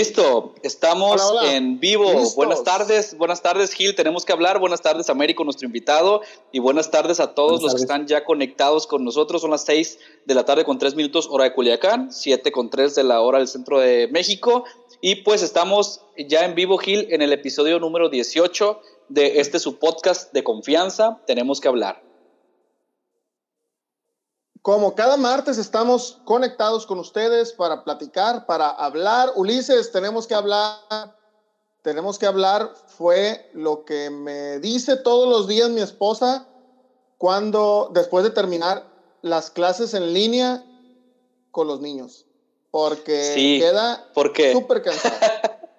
Listo, estamos en vivo. Buenas tardes, buenas tardes Gil, tenemos que hablar. Buenas tardes Américo, nuestro invitado. Y buenas tardes a todos los que están ya conectados con nosotros. Son las 6 de la tarde con 3 minutos hora de Culiacán, 7 con 3 de la hora del centro de México. Y pues estamos ya en vivo Gil en el episodio número 18 de este su podcast de confianza. Tenemos que hablar. Como cada martes estamos conectados con ustedes para platicar, para hablar. Ulises, tenemos que hablar. Tenemos que hablar. Fue lo que me dice todos los días mi esposa cuando, después de terminar las clases en línea con los niños. Porque queda súper cansada.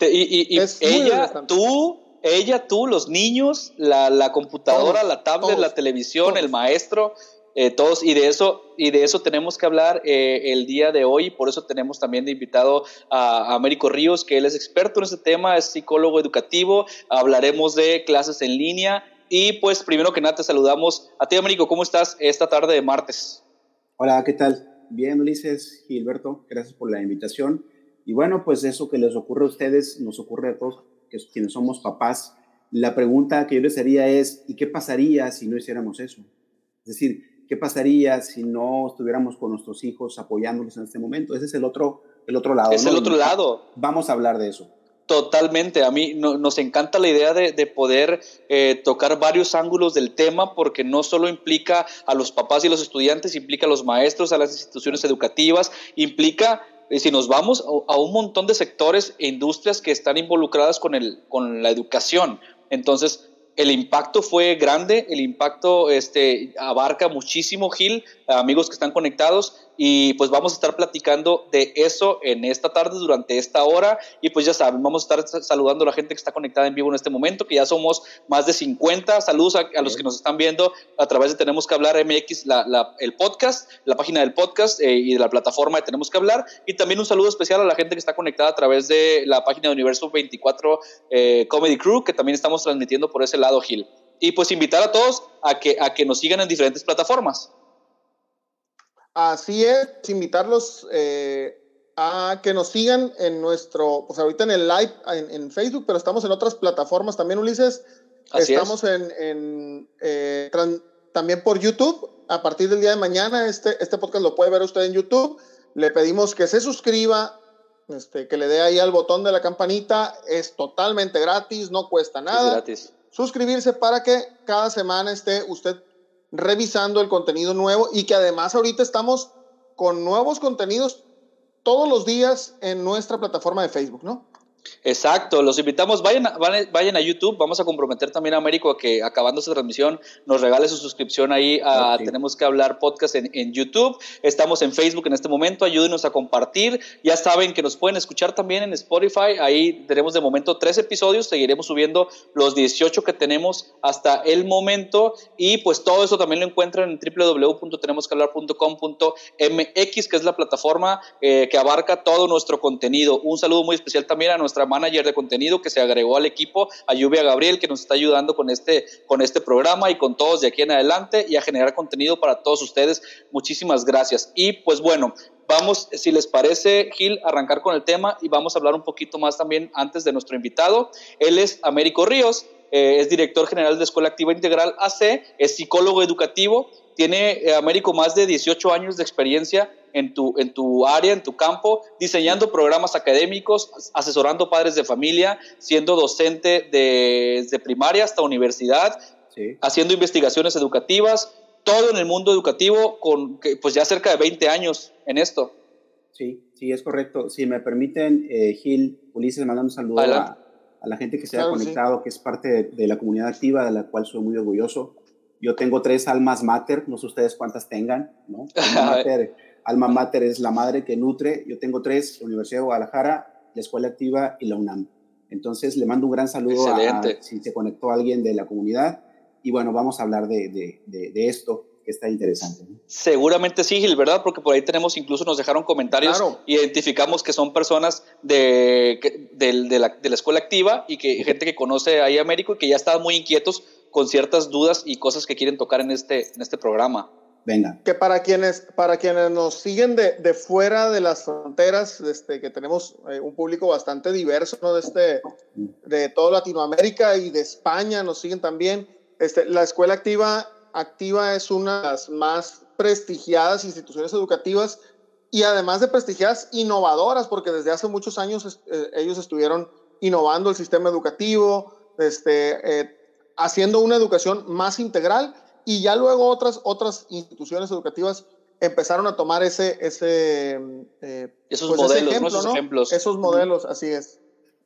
y, y, ella, tú, ella, tú, los niños, la, la computadora, la tablet, la televisión, el maestro eh, todos, y de eso, y de eso tenemos que hablar eh, el día de hoy, por eso tenemos también de invitado a, Américo Ríos, que él es experto en este tema, es psicólogo educativo, hablaremos de clases en línea, y pues primero que nada te saludamos a ti, Américo, ¿cómo estás esta tarde de martes? Hola, ¿qué tal? Bien, Ulises, Gilberto, gracias por la invitación. Y bueno, pues eso que les ocurre a ustedes, nos ocurre a todos que quienes somos papás. La pregunta que yo les haría es, ¿y qué pasaría si no hiciéramos eso? Es decir, ¿Qué pasaría si no estuviéramos con nuestros hijos apoyándolos en este momento? Ese es el otro, el otro lado. Es el otro lado. Vamos a hablar de eso. Totalmente, a mí nos encanta la idea de, poder eh, tocar varios ángulos del tema porque no solo implica a los papás y los estudiantes, implica a los maestros, a las instituciones educativas, implica, eh, si nos vamos, a, un montón de sectores e industrias que están involucradas con, el, con la educación. Entonces, el impacto fue grande, el impacto este, abarca muchísimo, Gil, amigos que están conectados, y pues vamos a estar platicando de eso en esta tarde, durante esta hora. Y pues ya saben, vamos a estar saludando a la gente que está conectada en vivo en este momento, que ya somos más de 50. Saludos a, los que nos están viendo a través de Tenemos que hablar MX, la, el podcast, la página del podcast eh, y de la plataforma de Tenemos que hablar. Y también un saludo especial a la gente que está conectada a través de la página de Universo 24 eh, Comedy Crew, que también estamos transmitiendo por ese lado, Gil. Y pues invitar a todos a que, a que nos sigan en diferentes plataformas. Así es, invitarlos eh, a que nos sigan en nuestro, pues ahorita en el live en, Facebook, pero estamos en otras plataformas también, Ulises. estamos en, eh, también por YouTube. A partir del día de mañana, este, este podcast lo puede ver usted en YouTube. Le pedimos que se suscriba, este, que le dé ahí al botón de la campanita. Es totalmente gratis, no cuesta nada. Es gratis. Suscribirse para que cada semana esté usted revisando el contenido nuevo y que además ahorita estamos con nuevos contenidos todos los días en nuestra plataforma de Facebook, ¿no? Exacto, los invitamos, vayan a, vayan a YouTube, vamos a comprometer también a Américo a que acabando esta transmisión nos regale su suscripción ahí a Tenemos que hablar podcast en, en, YouTube, estamos en Facebook en este momento, ayúdenos a compartir, ya saben que nos pueden escuchar también en Spotify, ahí tenemos de momento tres episodios, seguiremos subiendo los 18 que tenemos hasta el momento y pues todo eso también lo encuentran en www.tenemosquehablar.com.mx que es la plataforma eh, que abarca todo nuestro contenido. Un saludo muy especial también a nuestra manager de contenido que se agregó al equipo, a Lluvia Gabriel, que nos está ayudando con este, con este programa y con todos de aquí en adelante y a generar contenido para todos ustedes. Muchísimas gracias. Y pues bueno, vamos, si les parece, Gil, arrancar con el tema y vamos a hablar un poquito más también antes de nuestro invitado. Él es Américo Ríos, eh, es director general de Escuela Activa Integral AC, es psicólogo educativo, tiene eh, Américo más de 18 años de experiencia en tu, en tu área, en tu campo, diseñando programas académicos, asesorando padres de familia, siendo docente desde primaria hasta universidad, haciendo investigaciones educativas, todo en el mundo educativo con pues ya cerca de 20 años en esto. Sí, sí, es correcto. Si me permiten, eh, Gil, Ulises, mandando un saludo a, la gente que se ha conectado, que es parte de, la comunidad activa, de la cual soy muy orgulloso. Yo tengo tres almas mater, no sé ustedes cuántas tengan, ¿no? Alma Mater es la madre que nutre. Yo tengo tres, la Universidad de Guadalajara, la Escuela Activa y la UNAM. Entonces le mando un gran saludo a, si se conectó alguien de la comunidad. Y bueno, vamos a hablar de, de, de, esto que está interesante. Seguramente sí, Gil, ¿verdad? Porque por ahí tenemos, incluso nos dejaron comentarios, identificamos que son personas de, de, la, de la escuela activa y que gente que conoce ahí a Américo y que ya están muy inquietos con ciertas dudas y cosas que quieren tocar en este, en este programa. Venga. Que para quienes, para quienes nos siguen de, de fuera de las fronteras, este, que tenemos eh, un público bastante diverso, ¿no? De, este, de toda Latinoamérica y de España, nos siguen también. Este, la Escuela Activa, Activa es una de las más prestigiadas instituciones educativas y además de prestigiadas, innovadoras, porque desde hace muchos años eh, ellos estuvieron innovando el sistema educativo, este, eh, haciendo una educación más integral y ya luego otras, otras instituciones educativas empezaron a tomar ese, ese eh, esos pues modelos, esos ejemplos. Esos modelos, así es.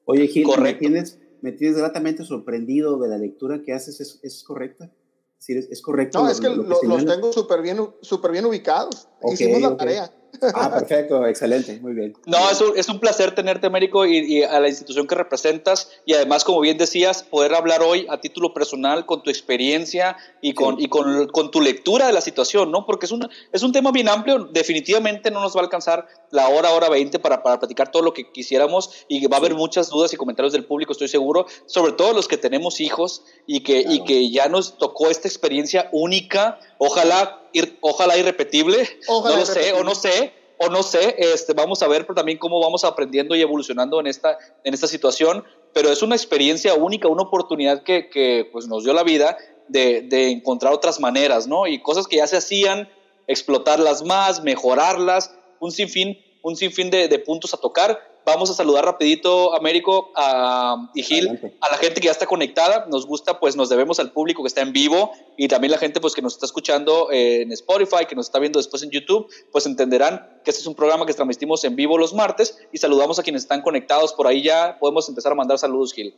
Oye, Gil, ¿me tienes, me tienes gratamente sorprendido de la lectura que haces, ¿es, es correcta? ¿Es, es correcto? No, es que, los tengo súper bien, super bien ubicados. Hicimos la tarea. Ah, perfecto, excelente, muy bien. No, es un, es un placer tenerte, Américo, y, y, a la institución que representas, y además, como bien decías, poder hablar hoy a título personal con tu experiencia y con, y con, con, tu lectura de la situación, ¿no? Porque es un, es un tema bien amplio, definitivamente no nos va a alcanzar la hora, hora 20 para, para platicar todo lo que quisiéramos, y va a haber muchas dudas y comentarios del público, estoy seguro, sobre todo los que tenemos hijos y que, y que ya nos tocó esta experiencia única, ojalá ir, ojalá irrepetible, no lo sé, o no sé, o no sé, este, vamos a ver también cómo vamos aprendiendo y evolucionando en esta, en esta situación, pero es una experiencia única, una oportunidad que, que pues, nos dio la vida de, de, encontrar otras maneras, ¿no? Y cosas que ya se hacían, explotarlas más, mejorarlas, un sinfín, un sinfín de, de puntos a tocar Vamos a saludar rapidito, Américo a, y Gil, a la gente que ya está conectada. Nos gusta, pues nos debemos al público que está en vivo y también la gente pues que nos está escuchando en Spotify, que nos está viendo después en YouTube, pues entenderán que este es un programa que transmitimos en vivo los martes y saludamos a quienes están conectados por ahí ya. Podemos empezar a mandar saludos, Gil.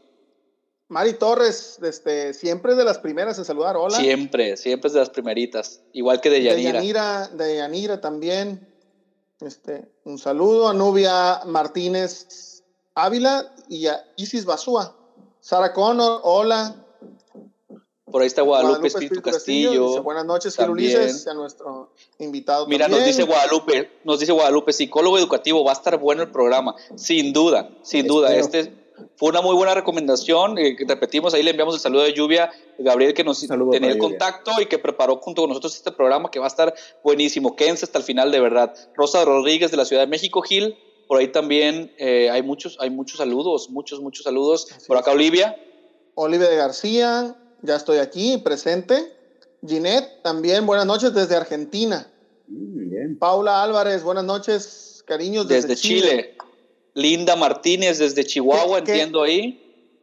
Mari Torres, este, siempre de las primeras en saludar, hola. Siempre, siempre es de las primeritas, igual que de Yanira. De Yanira, de Yanira también. Este, un saludo a Nubia Martínez Ávila y a Isis Basúa. Sara Connor, hola. Por ahí está Guadalupe, Espíritu, Castillo. buenas noches, Gil Ulises, a nuestro invitado. Mira, nos dice Guadalupe, nos dice Guadalupe, psicólogo educativo, va a estar bueno el programa, sin duda, sin duda. Este fue una muy buena recomendación. Eh, repetimos, ahí le enviamos el saludo de lluvia Gabriel, que nos tenía el contacto y que preparó junto con nosotros este programa que va a estar buenísimo. Quédense hasta el final, de verdad. Rosa Rodríguez de la Ciudad de México, Gil. Por ahí también eh, hay, muchos, hay muchos saludos, muchos, muchos saludos. por acá, Olivia. Olivia de García, ya estoy aquí, presente. Ginette, también buenas noches desde Argentina. Mm, Paula Álvarez, buenas noches, cariños desde, desde Chile. Linda Martínez desde Chihuahua, entiendo ahí.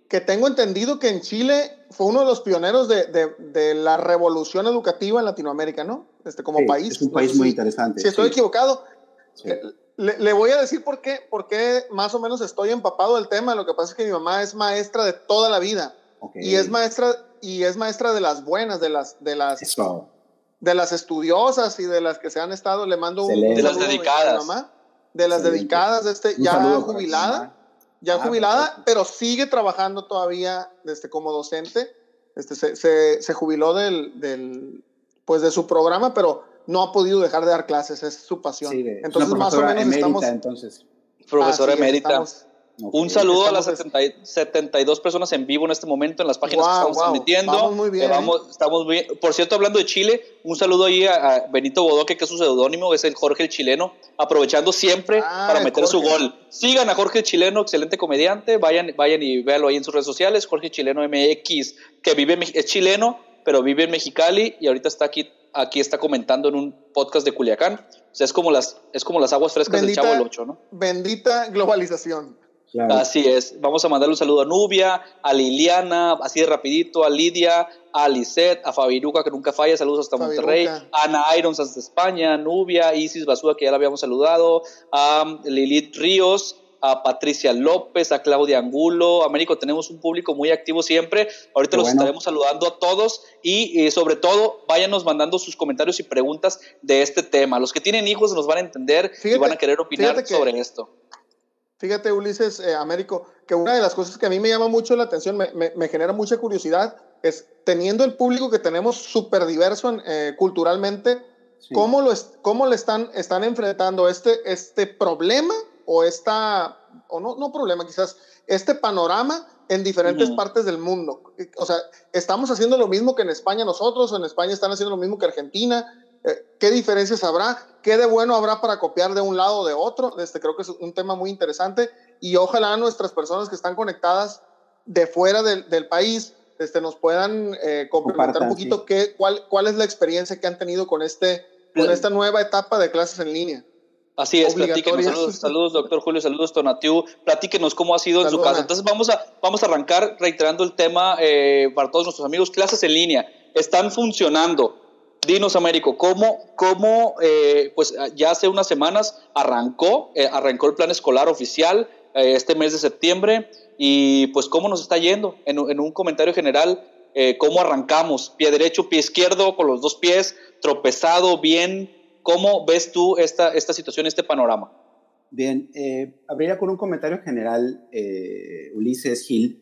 Que tengo entendido que en Chile fue uno de los pioneros de, de, la revolución educativa en Latinoamérica, ¿no? Este, como país. Es un país muy interesante. Si estoy equivocado, le, le, voy a decir por qué, por qué más o menos estoy empapado del tema. Lo que pasa es que mi mamá es maestra de toda la vida. Y es maestra, y es maestra de las buenas, de las, de las, de las estudiosas y de las que se han estado, le mando un, de las dedicadas. mamá de las dedicadas, este, ya jubilada, ya ah, jubilada, pero sigue trabajando todavía este, como docente. Este, se, se, se jubiló del, del, pues de su programa, pero no ha podido dejar de dar clases, es su pasión. entonces, más o menos estamos. Entonces. Profesora emérita. Un saludo a las 72 personas en vivo en este momento en las páginas que estamos transmitiendo. Vamos muy bien. ¿eh? estamos bien. Por cierto, hablando de Chile, un saludo ahí a, Benito Bodoque, que es su seudónimo, es el Jorge el Chileno, aprovechando siempre ah, para meter su gol. Sigan a Jorge el Chileno, excelente comediante. Vayan, vayan y véanlo ahí en sus redes sociales. Jorge Chileno MX, que vive, es chileno, pero vive en Mexicali y ahorita está aquí, aquí está comentando en un podcast de Culiacán. O sea, es como las, es como las aguas frescas del Chavo del Ocho, ¿no? Bendita globalización. Así es. Vamos a mandarle un saludo a Nubia, a Liliana, así de rapidito, a Lidia, a Lisette, a Fabiruca, que nunca falla, saludos hasta Monterrey, a Ana Irons hasta España, Nubia, Isis Basúa, que ya la habíamos saludado, a Lilith Ríos, a Patricia López, a Claudia Angulo. Américo, tenemos un público muy activo siempre. Ahorita los estaremos saludando a todos y eh, sobre todo váyanos mandando sus comentarios y preguntas de este tema. Los que tienen hijos nos van a entender y van a querer opinar sobre esto. Fíjate, Ulises, eh, Américo, que una de las cosas que a mí me llama mucho la atención, me, genera mucha curiosidad, es teniendo el público que tenemos súper diverso eh, culturalmente, ¿cómo, lo ¿cómo le están, están enfrentando este, este problema o esta, o no, no problema, quizás este panorama en diferentes partes del mundo? O sea, estamos haciendo lo mismo que en España nosotros, en España están haciendo lo mismo que Argentina, ¿Qué diferencias habrá? ¿Qué de bueno habrá para copiar de un lado o de otro? Este, creo que es un tema muy interesante y ojalá nuestras personas que están conectadas de fuera del, del país este, nos puedan eh, complementar un poquito qué, cuál, cuál es la experiencia que han tenido con, este, con esta nueva etapa de clases en línea. Así es, platíquenos, saludos, saludos, doctor Julio, saludos, Tonatiu, platíquenos cómo ha sido en su casa. Entonces vamos a, vamos a arrancar reiterando el tema eh, para todos nuestros amigos, clases en línea, están funcionando. Dinos, Américo, ¿cómo, cómo eh, pues ya hace unas semanas arrancó, eh, arrancó el plan escolar oficial este mes de septiembre y pues cómo nos está yendo? En, en un comentario general, ¿cómo arrancamos? Pie derecho, pie izquierdo, con los dos pies, tropezado, bien, ¿Cómo ves tú esta, esta situación, este panorama? Bien, eh, abriría con un comentario general, eh, Ulises Gil.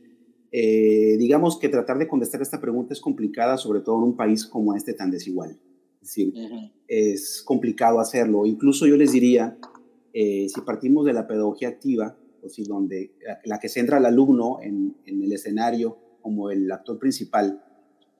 Eh, digamos que tratar de contestar esta pregunta es complicada, sobre todo en un país como este tan desigual. Es decir, es complicado hacerlo. Incluso yo les diría, eh, si partimos de la pedagogía activa, o si donde la, que centra al alumno en, en, el escenario como el actor principal,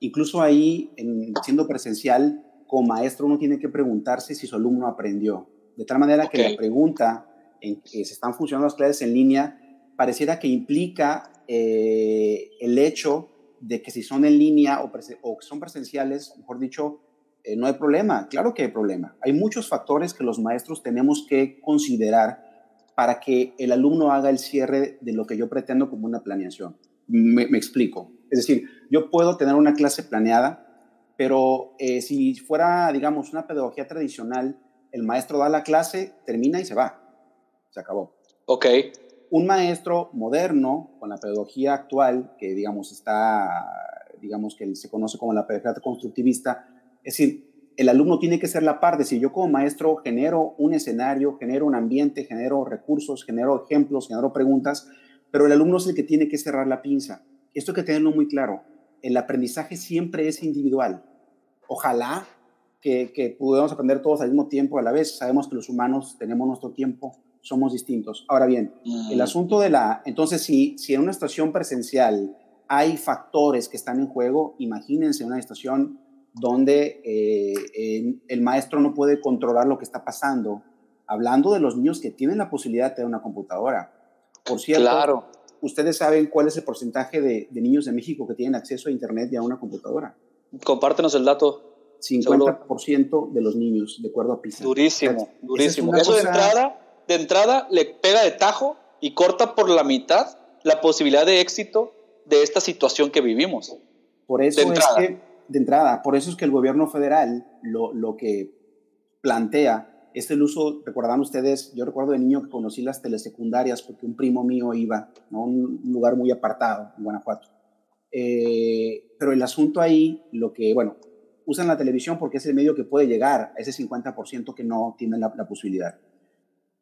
incluso ahí, en, siendo presencial, como maestro uno tiene que preguntarse si su alumno aprendió. De tal manera que la pregunta en que se están funcionando las clases en línea pareciera que implica eh, el hecho de que si son en línea o, o son presenciales, mejor dicho, eh, no hay problema. Claro que hay problema. Hay muchos factores que los maestros tenemos que considerar para que el alumno haga el cierre de lo que yo pretendo como una planeación. me explico. Es decir, yo puedo tener una clase planeada, pero eh, si fuera, digamos, una pedagogía tradicional, el maestro da la clase, termina y se va. Se acabó. Ok. Un maestro moderno, con la pedagogía actual, que digamos está, digamos que se conoce como la pedagogía constructivista, es decir, el alumno tiene que ser la par de si yo como maestro genero un escenario, genero un ambiente, genero recursos, genero ejemplos, genero preguntas, pero el alumno es el que tiene que cerrar la pinza. Esto hay que tenerlo muy claro. El aprendizaje siempre es individual ojalá que, que pudiéramos aprender todos al mismo tiempo a la vez. Sabemos que los humanos tenemos nuestro tiempo, somos distintos. Ahora bien, el mm. asunto de la, entonces si, si en una estación presencial hay factores que están en juego, imagínense una estación donde eh, el maestro no puede controlar lo que está pasando, hablando de los niños que tienen la posibilidad de tener una computadora. Por cierto, claro. ustedes saben cuál es el porcentaje de, de niños de México que tienen acceso a Internet y a una computadora. Compártenos el dato. 50% de los niños, de acuerdo a PISA. Durísimo, durísimo. Eso de, entrada, de entrada le pega de tajo y corta por la mitad la posibilidad de éxito de esta situación que vivimos. Por eso es que, de entrada, por eso es que el gobierno federal lo, lo que plantea es el uso, recordarán ustedes, yo recuerdo de niño que conocí las telesecundarias porque un primo mío iba a un lugar muy apartado en Guanajuato eh, pero el asunto ahí, lo que, bueno, usan la televisión porque es el medio que puede llegar a ese 50% que no tiene la, posibilidad.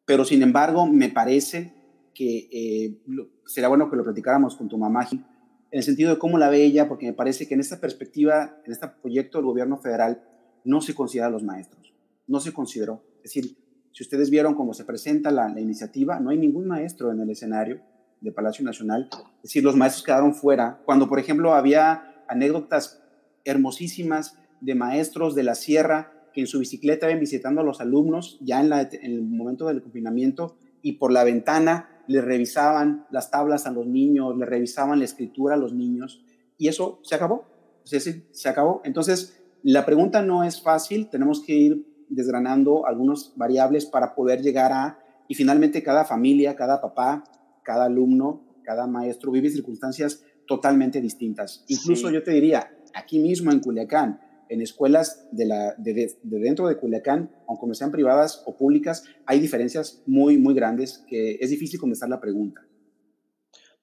Pero sin embargo, me parece que eh, será bueno que lo platicáramos con tu mamá, en el sentido de cómo la ve ella, porque me parece que en esta perspectiva, en este proyecto del gobierno federal, no se considera a los maestros, no se consideró. Es decir, si ustedes vieron cómo se presenta la, la iniciativa, no hay ningún maestro en el escenario, de Palacio Nacional. Es decir, los maestros quedaron fuera. Cuando, por ejemplo, había anécdotas hermosísimas de maestros de la sierra que en su bicicleta iban visitando a los alumnos ya en, el momento del confinamiento y por la ventana le revisaban las tablas a los niños, le revisaban la escritura a los niños y eso se acabó. Es decir, se acabó. Entonces, la pregunta no es fácil, tenemos que ir desgranando algunas variables para poder llegar a, y finalmente cada familia, cada papá, cada alumno, cada maestro vive circunstancias totalmente distintas. Incluso yo te diría, aquí mismo en Culiacán, en escuelas de, la, de, dentro de Culiacán, aunque sean privadas o públicas, hay diferencias muy, muy grandes que es difícil contestar la pregunta.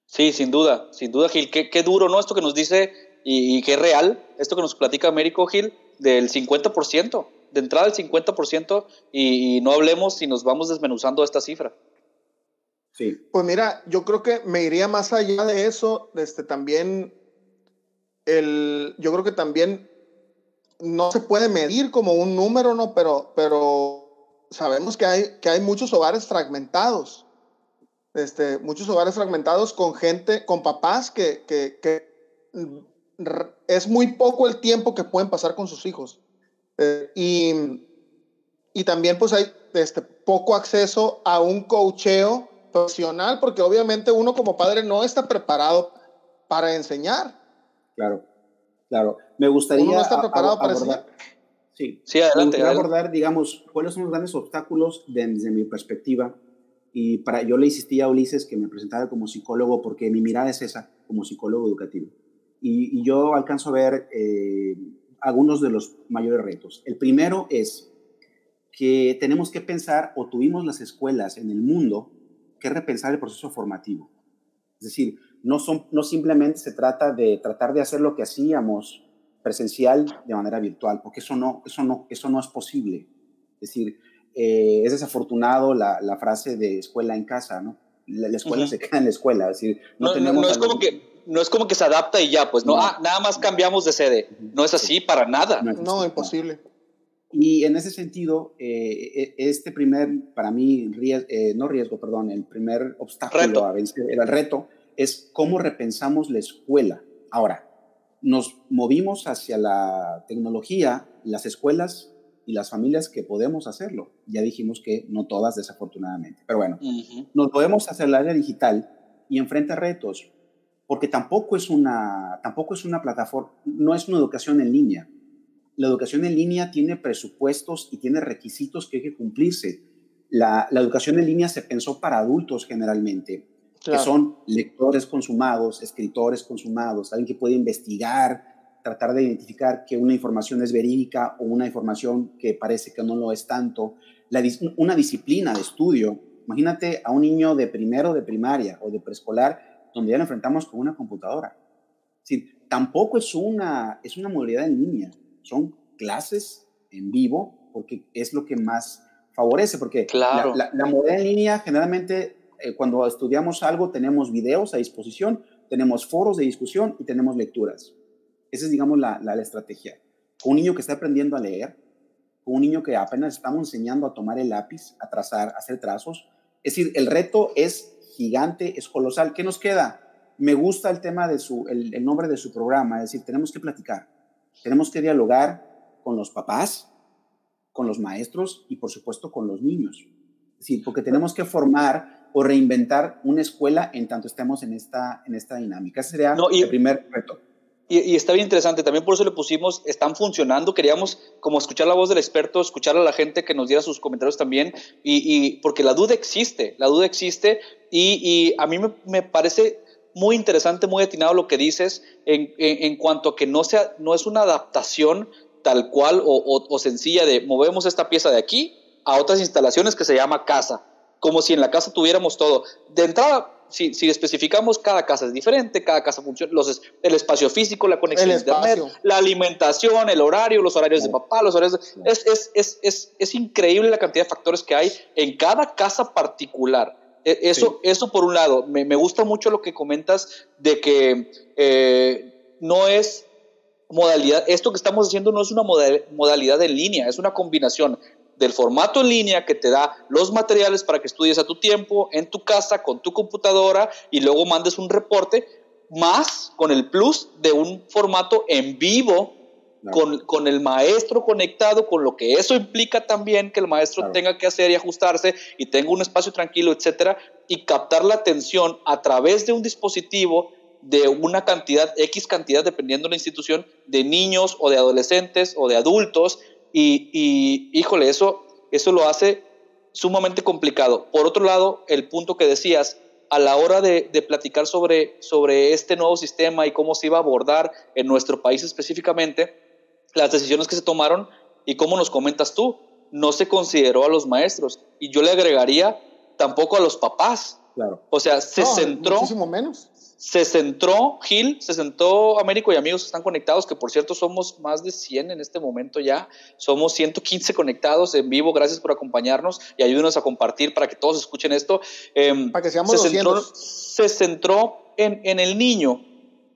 Sí, sin duda, sin duda, Gil. Qué, qué duro, ¿no? Esto que nos dice y, qué real, esto que nos platica Américo Gil, del 50%, de entrada el 50%, y, y no hablemos si nos vamos desmenuzando esta cifra. Pues mira, yo creo que me iría más allá de eso, este, también, el, yo creo que también no se puede medir como un número, ¿no? Pero, pero sabemos que hay, que hay muchos hogares fragmentados, este, muchos hogares fragmentados con gente, con papás que, que, es muy poco el tiempo que pueden pasar con sus hijos. Eh, y, y, también pues hay este, poco acceso a un cocheo profesional, porque obviamente uno como padre no está preparado para enseñar. Claro, claro. Me gustaría... Uno no está preparado para abordar. Sí, sí adelante. Me abordar, digamos, cuáles son los grandes obstáculos desde mi perspectiva. Y para, yo le insistí a Ulises que me presentara como psicólogo porque mi mirada es esa, como psicólogo educativo. Y, yo alcanzo a ver eh, algunos de los mayores retos. El primero es que tenemos que pensar, o tuvimos las escuelas en el mundo, que repensar el proceso formativo. Es decir, no, son, no simplemente se trata de tratar de hacer lo que hacíamos presencial de manera virtual, porque eso no, eso no, eso no es posible. Es decir, eh, es desafortunado la, la, frase de escuela en casa, ¿no? La, escuela se queda en la escuela, es decir, no, tenemos... No, es como que, no es como que se adapta y ya, pues no, ah, nada más cambiamos de sede. No es así para nada. No, imposible. Y en ese sentido, eh, e, este primer, para mí, eh, no riesgo, perdón, el primer obstáculo a vencer, el reto, es cómo repensamos la escuela. Ahora, nos movimos hacia la tecnología, las escuelas y las familias que podemos hacerlo. Ya dijimos que no todas, desafortunadamente. Pero bueno, nos podemos hacer la área digital y enfrenta retos, porque tampoco es una, tampoco es una plataforma, no es una educación en línea. La educación en línea tiene presupuestos y tiene requisitos que hay que cumplirse. La, la educación en línea se pensó para adultos generalmente que son lectores consumados, escritores consumados, alguien que puede investigar, tratar de identificar que una información es verídica o una información que parece que no lo es tanto, la, una disciplina de estudio. Imagínate a un niño de primero de primaria o de preescolar donde ya lo enfrentamos con una computadora. Sí, tampoco es una, es una modalidad en línea, son clases en vivo porque es lo que más favorece, porque la, la, la modalidad en línea generalmente eh, cuando estudiamos algo tenemos videos a disposición, tenemos foros de discusión y tenemos lecturas. Esa es, digamos, la, la, estrategia. Con un niño que está aprendiendo a leer, con un niño que apenas estamos enseñando a tomar el lápiz, a trazar, a hacer trazos. Es decir, el reto es gigante, es colosal. ¿Qué nos queda? Me gusta el tema de su, el, el nombre de su programa, es decir, tenemos que platicar, tenemos que dialogar con los papás, con los maestros y por supuesto con los niños. Sí, porque tenemos que formar o reinventar una escuela en tanto estemos en esta, en esta dinámica. Ese sería el primer reto. Y, está bien interesante, también por eso le pusimos, están funcionando, queríamos como escuchar la voz del experto, escuchar a la gente que nos diera sus comentarios también, y, porque la duda existe, la duda existe, y, a mí me, parece muy interesante, muy atinado lo que dices en, en, cuanto a que no, sea, no es una adaptación tal cual o, o sencilla de movemos esta pieza de aquí a otras instalaciones que se llama casa como si en la casa tuviéramos todo. De entrada, si, si especificamos, cada casa es diferente, cada casa funciona, los, el espacio físico, la conexión a internet, la alimentación, el horario, los horarios de papá, los horarios es, es, es, es, es increíble la cantidad de factores que hay en cada casa particular. E, eso, eso por un lado, me, me, gusta mucho lo que comentas de que eh, no es modalidad, esto que estamos haciendo no es una modalidad en línea, es una combinación del formato en línea que te da los materiales para que estudies a tu tiempo, en tu casa, con tu computadora y luego mandes un reporte, más con el plus de un formato en vivo con, con, el maestro conectado, con lo que eso implica también que el maestro tenga que hacer y ajustarse y tenga un espacio tranquilo, etcétera, y captar la atención a través de un dispositivo de una cantidad, X cantidad, dependiendo de la institución, de niños o de adolescentes o de adultos y, híjole, eso, eso lo hace sumamente complicado. Por otro lado, el punto que decías, a la hora de, platicar sobre, sobre este nuevo sistema y cómo se iba a abordar en nuestro país específicamente, las decisiones que se tomaron y cómo nos comentas tú, no se consideró a los maestros. Y yo le agregaría tampoco a los papás. Claro. O sea, se centró. Muchísimo menos se centró Gil, se centró Américo y amigos están conectados, que por cierto somos más de 100 en este momento ya. Somos 115 conectados en vivo. Gracias por acompañarnos y ayúdenos a compartir para que todos escuchen esto. Em, para que seamos se centró, se centró en, en el niño.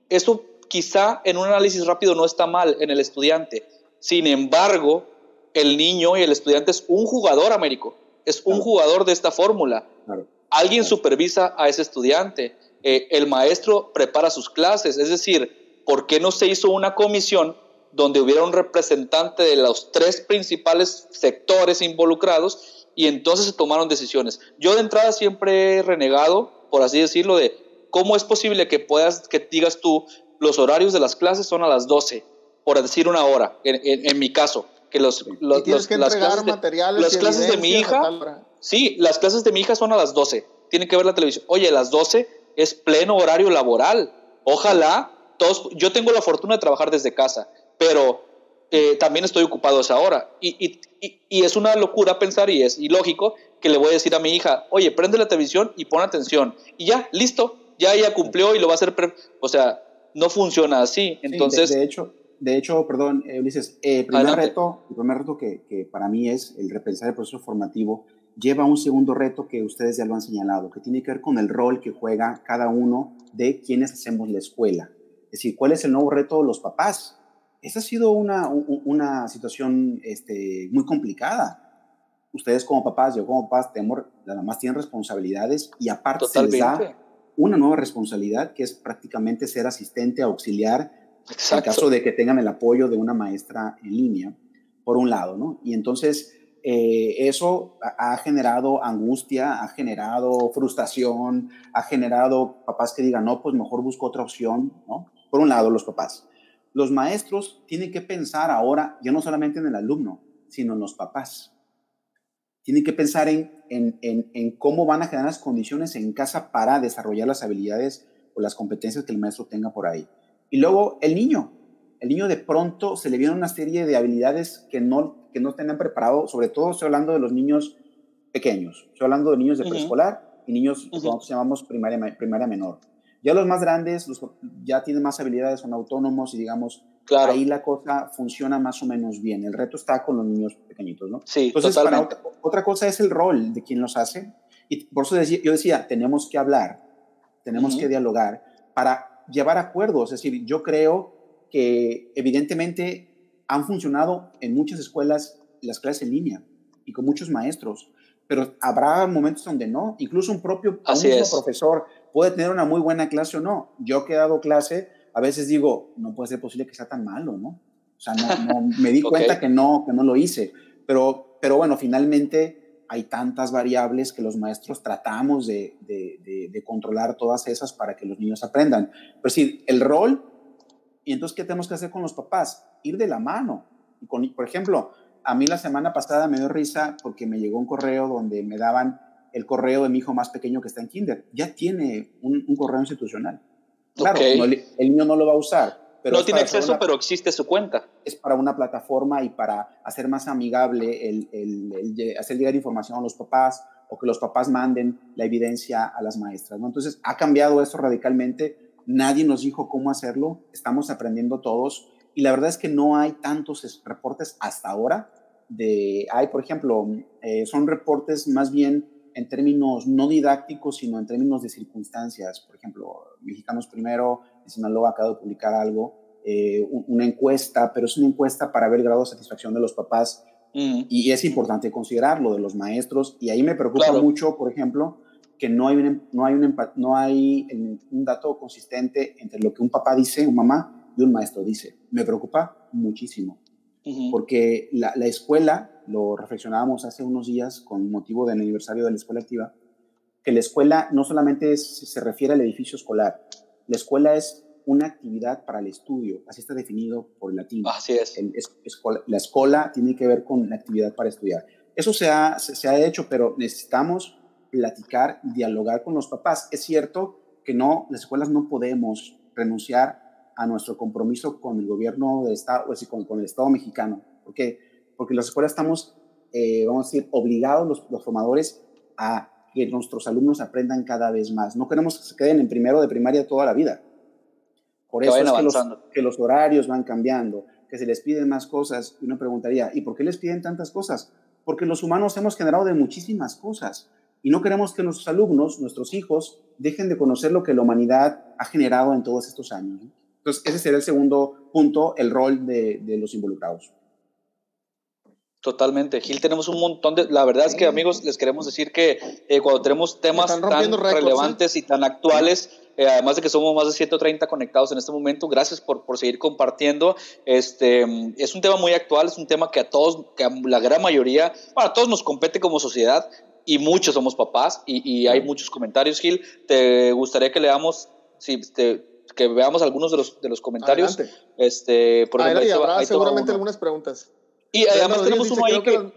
Eso quizá en un análisis rápido no está mal en el estudiante. Sin embargo, el niño y el estudiante es un jugador, Américo. Es un jugador de esta fórmula. Alguien supervisa a ese estudiante eh, el maestro prepara sus clases. Es decir, ¿por qué no se hizo una comisión donde hubiera un representante de los tres principales sectores involucrados y entonces se tomaron decisiones. Yo de entrada siempre he renegado, por así decirlo, de cómo es posible que puedas, que digas tú, los horarios de las clases son a las 12, por decir una hora, en, mi caso, que los, los, tienes que las clases materiales de, las clases de mi hija, sí, las clases de mi hija son a las 12, tiene que ver la televisión. Oye, las 12 es pleno horario laboral. Ojalá todos, yo tengo la fortuna de trabajar desde casa, pero eh, también estoy ocupado a esa hora. Y, es una locura pensar y es ilógico que le voy a decir a mi hija, oye, prende la televisión y pon atención. Y ya, listo, ya ella cumplió y lo va a hacer. O sea, no funciona así. Entonces. de, hecho, de hecho, perdón, eh, Ulises, eh, el primer reto, el primer reto que, que, para mí es el repensar el proceso formativo, lleva un segundo reto que ustedes ya lo han señalado, que tiene que ver con el rol que juega cada uno de quienes hacemos la escuela. Es decir, ¿cuál es el nuevo reto de los papás? Esa ha sido una, una situación este, muy complicada. Ustedes como papás, yo como papás, tenemos, las mamás tienen responsabilidades y aparte se les da una nueva responsabilidad que es prácticamente ser asistente, auxiliar, en caso de que tengan el apoyo de una maestra en línea, por un lado, ¿no? Y entonces eh, eso ha generado angustia, ha generado frustración, ha generado papás que digan, no, pues mejor busco otra opción, ¿no? Por un lado, los papás los maestros tienen que pensar ahora ya no solamente en el alumno, sino en los papás. Tienen que pensar en, en, cómo van a generar las condiciones en casa para desarrollar las habilidades o las competencias que el maestro tenga por ahí. Y luego el niño. El niño de pronto se le viene una serie de habilidades que no, que no tenían preparado, sobre todo estoy hablando de los niños pequeños, estoy hablando de niños de preescolar y niños que nosotros llamamos primaria, primaria menor. Ya los más grandes los, ya tienen más habilidades, son autónomos y digamos, claro. ahí la cosa funciona más o menos bien. El reto está con los niños pequeñitos, ¿no? Sí, Entonces, totalmente. otra, cosa es el rol de quien los hace. Y por eso decía, yo decía, tenemos que hablar, tenemos que dialogar para llevar acuerdos. Es decir, yo creo que evidentemente han funcionado en muchas escuelas las clases en línea y con muchos maestros, pero habrá momentos donde no. Incluso un propio profesor puede tener una muy buena clase o no. Yo que he dado clase, a veces digo, no puede ser posible que sea tan malo, ¿no? O sea, no, me di cuenta que no, que no lo hice. Pero, pero bueno, finalmente hay tantas variables que los maestros tratamos de, de, de, controlar todas esas para que los niños aprendan. Pero sí, el rol, y entonces, ¿qué tenemos que hacer con los papás? Ir de la mano. Y con, por ejemplo, a mí la semana pasada me dio risa porque me llegó un correo donde me daban el correo de mi hijo más pequeño que está en kinder. Ya tiene un, correo institucional. Claro, el niño no lo va a usar. Pero no tiene acceso, pero existe su cuenta. Es para una plataforma y para hacer más amigable el, el, hacer llegar información a los papás o que los papás manden la evidencia a las maestras. ¿no? Entonces, ha cambiado eso radicalmente. Nadie nos dijo cómo hacerlo. Estamos aprendiendo todos y la verdad es que no hay tantos reportes hasta ahora de, hay, por ejemplo, eh, son reportes más bien en términos no didácticos, sino en términos de circunstancias. Por ejemplo, Mexicanos Primero, en Sinaloa acaba de publicar algo, eh, una encuesta, pero es una encuesta para ver el grado de satisfacción de los papás mm. y es importante considerarlo de los maestros. Y ahí me preocupa mucho, por ejemplo, que no hay, un, no hay, un, no hay un dato consistente entre lo que un papá dice, un mamá, y un maestro dice. Me preocupa muchísimo, porque la, escuela, lo reflexionábamos hace unos días con motivo del aniversario de la escuela activa, que la escuela no solamente se refiere al edificio escolar, la escuela es una actividad para el estudio, así está definido por el latín. Así es. la escuela tiene que ver con la actividad para estudiar. Eso se ha, se ha hecho, pero necesitamos platicar, dialogar con los papás. Es cierto que no, las escuelas no podemos renunciar a nuestro compromiso con el gobierno de Estado, o con, con el Estado mexicano. ¿Por qué? Porque las escuelas estamos, eh, vamos a decir, obligados los, los, formadores a que nuestros alumnos aprendan cada vez más. No queremos que se queden en primero de primaria toda la vida. Por eso es que los, que los, horarios van cambiando, que se les piden más cosas. Y uno preguntaría, ¿y por qué les piden tantas cosas? Porque los humanos hemos generado de muchísimas cosas y no queremos que nuestros alumnos, nuestros hijos, dejen de conocer lo que la humanidad ha generado en todos estos años. Entonces, ese sería el segundo punto, el rol de, los involucrados. Totalmente. Gil, tenemos un montón de... La verdad es que, amigos, les queremos decir que eh, cuando tenemos temas tan ¿eh? relevantes y tan actuales, eh, además de que somos más de 130 conectados en este momento, gracias por, por seguir compartiendo. Este, es un tema muy actual, es un tema que a todos, que a la gran mayoría, bueno, a todos nos compete como sociedad y muchos somos papás y, y hay muchos comentarios, Gil. ¿Te gustaría que leamos, si te, que veamos algunos de los, de los comentarios? Este, por ejemplo, y habrá seguramente algunas preguntas. Y además tenemos uno ahí que...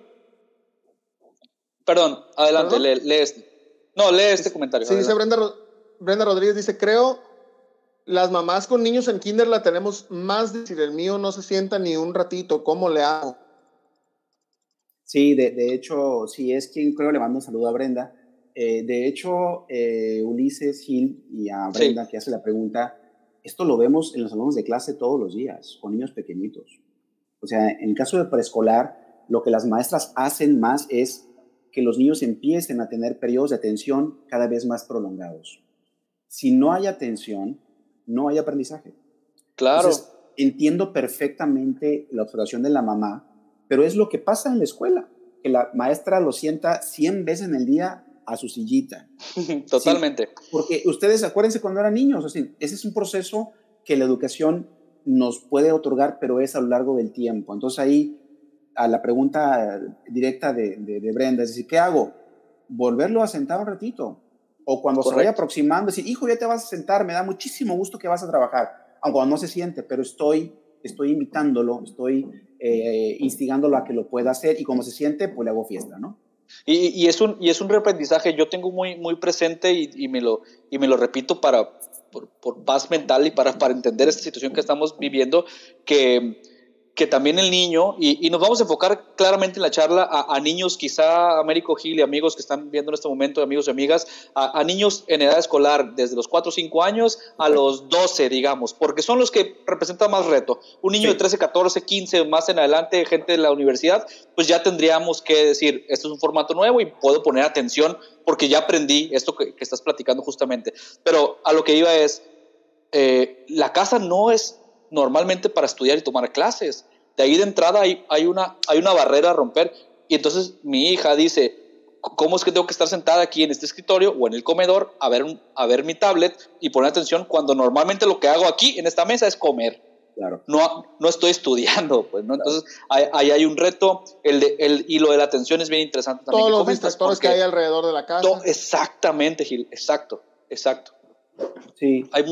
Perdón, adelante, Lee, lee, este. No, lee este comentario. Sí, dice Brenda, Brenda Rodríguez, dice, creo las mamás con niños en kinder la tenemos más decir, el mío no se sienta ni un ratito, ¿cómo le hago? Sí, de, de hecho, sí, es quien creo le mando un saludo a Brenda. Eh, de hecho, eh, Ulises Gil y a Brenda que hace la pregunta, esto lo vemos en los salones de clase todos los días, con niños pequeñitos. O sea, en el caso de preescolar, lo que las maestras hacen más es que los niños empiecen a tener periodos de atención cada vez más prolongados. Si no hay atención, no hay aprendizaje. Claro. entiendo perfectamente la observación de la mamá, pero es lo que pasa en la escuela, que la maestra lo sienta 100 veces en el día a su sillita. Totalmente. porque ustedes acuérdense cuando eran niños, ese es un proceso que la educación nos puede otorgar, pero es a lo largo del tiempo. Entonces ahí a la pregunta directa de, de, Brenda, es decir, ¿qué hago? Volverlo a sentar un ratito. O cuando se vaya aproximando, decir, hijo, ya te vas a sentar, me da muchísimo gusto que vas a trabajar, aunque no se siente, pero estoy, estoy invitándolo, estoy eh, instigándolo a que lo pueda hacer y como se siente, pues le hago fiesta, ¿no? Y, es, un, y es un reaprendizaje, yo tengo muy, muy presente y, y, me lo, y me lo repito para, por, por paz mental y para, para entender esta situación que estamos viviendo, que que también el niño, y, nos vamos a enfocar claramente en la charla a, niños, quizá Américo Gil y amigos que están viendo en este momento, amigos y amigas, a, niños en edad escolar, desde los 4 o 5 años a los 12, digamos, porque son los que representan más reto. Un niño de 13, 14, 15, más en adelante, gente de la universidad, pues ya tendríamos que decir, esto es un formato nuevo y puedo poner atención porque ya aprendí esto que, estás platicando justamente. Pero a lo que iba es, eh, la casa no es normalmente para estudiar y tomar clases. De ahí de entrada hay, hay, una, hay una barrera a romper. Y entonces mi hija dice, ¿cómo es que tengo que estar sentada aquí en este escritorio o en el comedor a ver, a ver mi tablet y poner atención cuando normalmente lo que hago aquí en esta mesa es comer? Claro. No, no estoy estudiando, pues, ¿no? Entonces, ahí hay, un reto. El, de, el hilo de la atención es bien interesante también. Todos los distractores que hay alrededor de la casa. exactamente, Gil, exacto, exacto. Sí. Hay,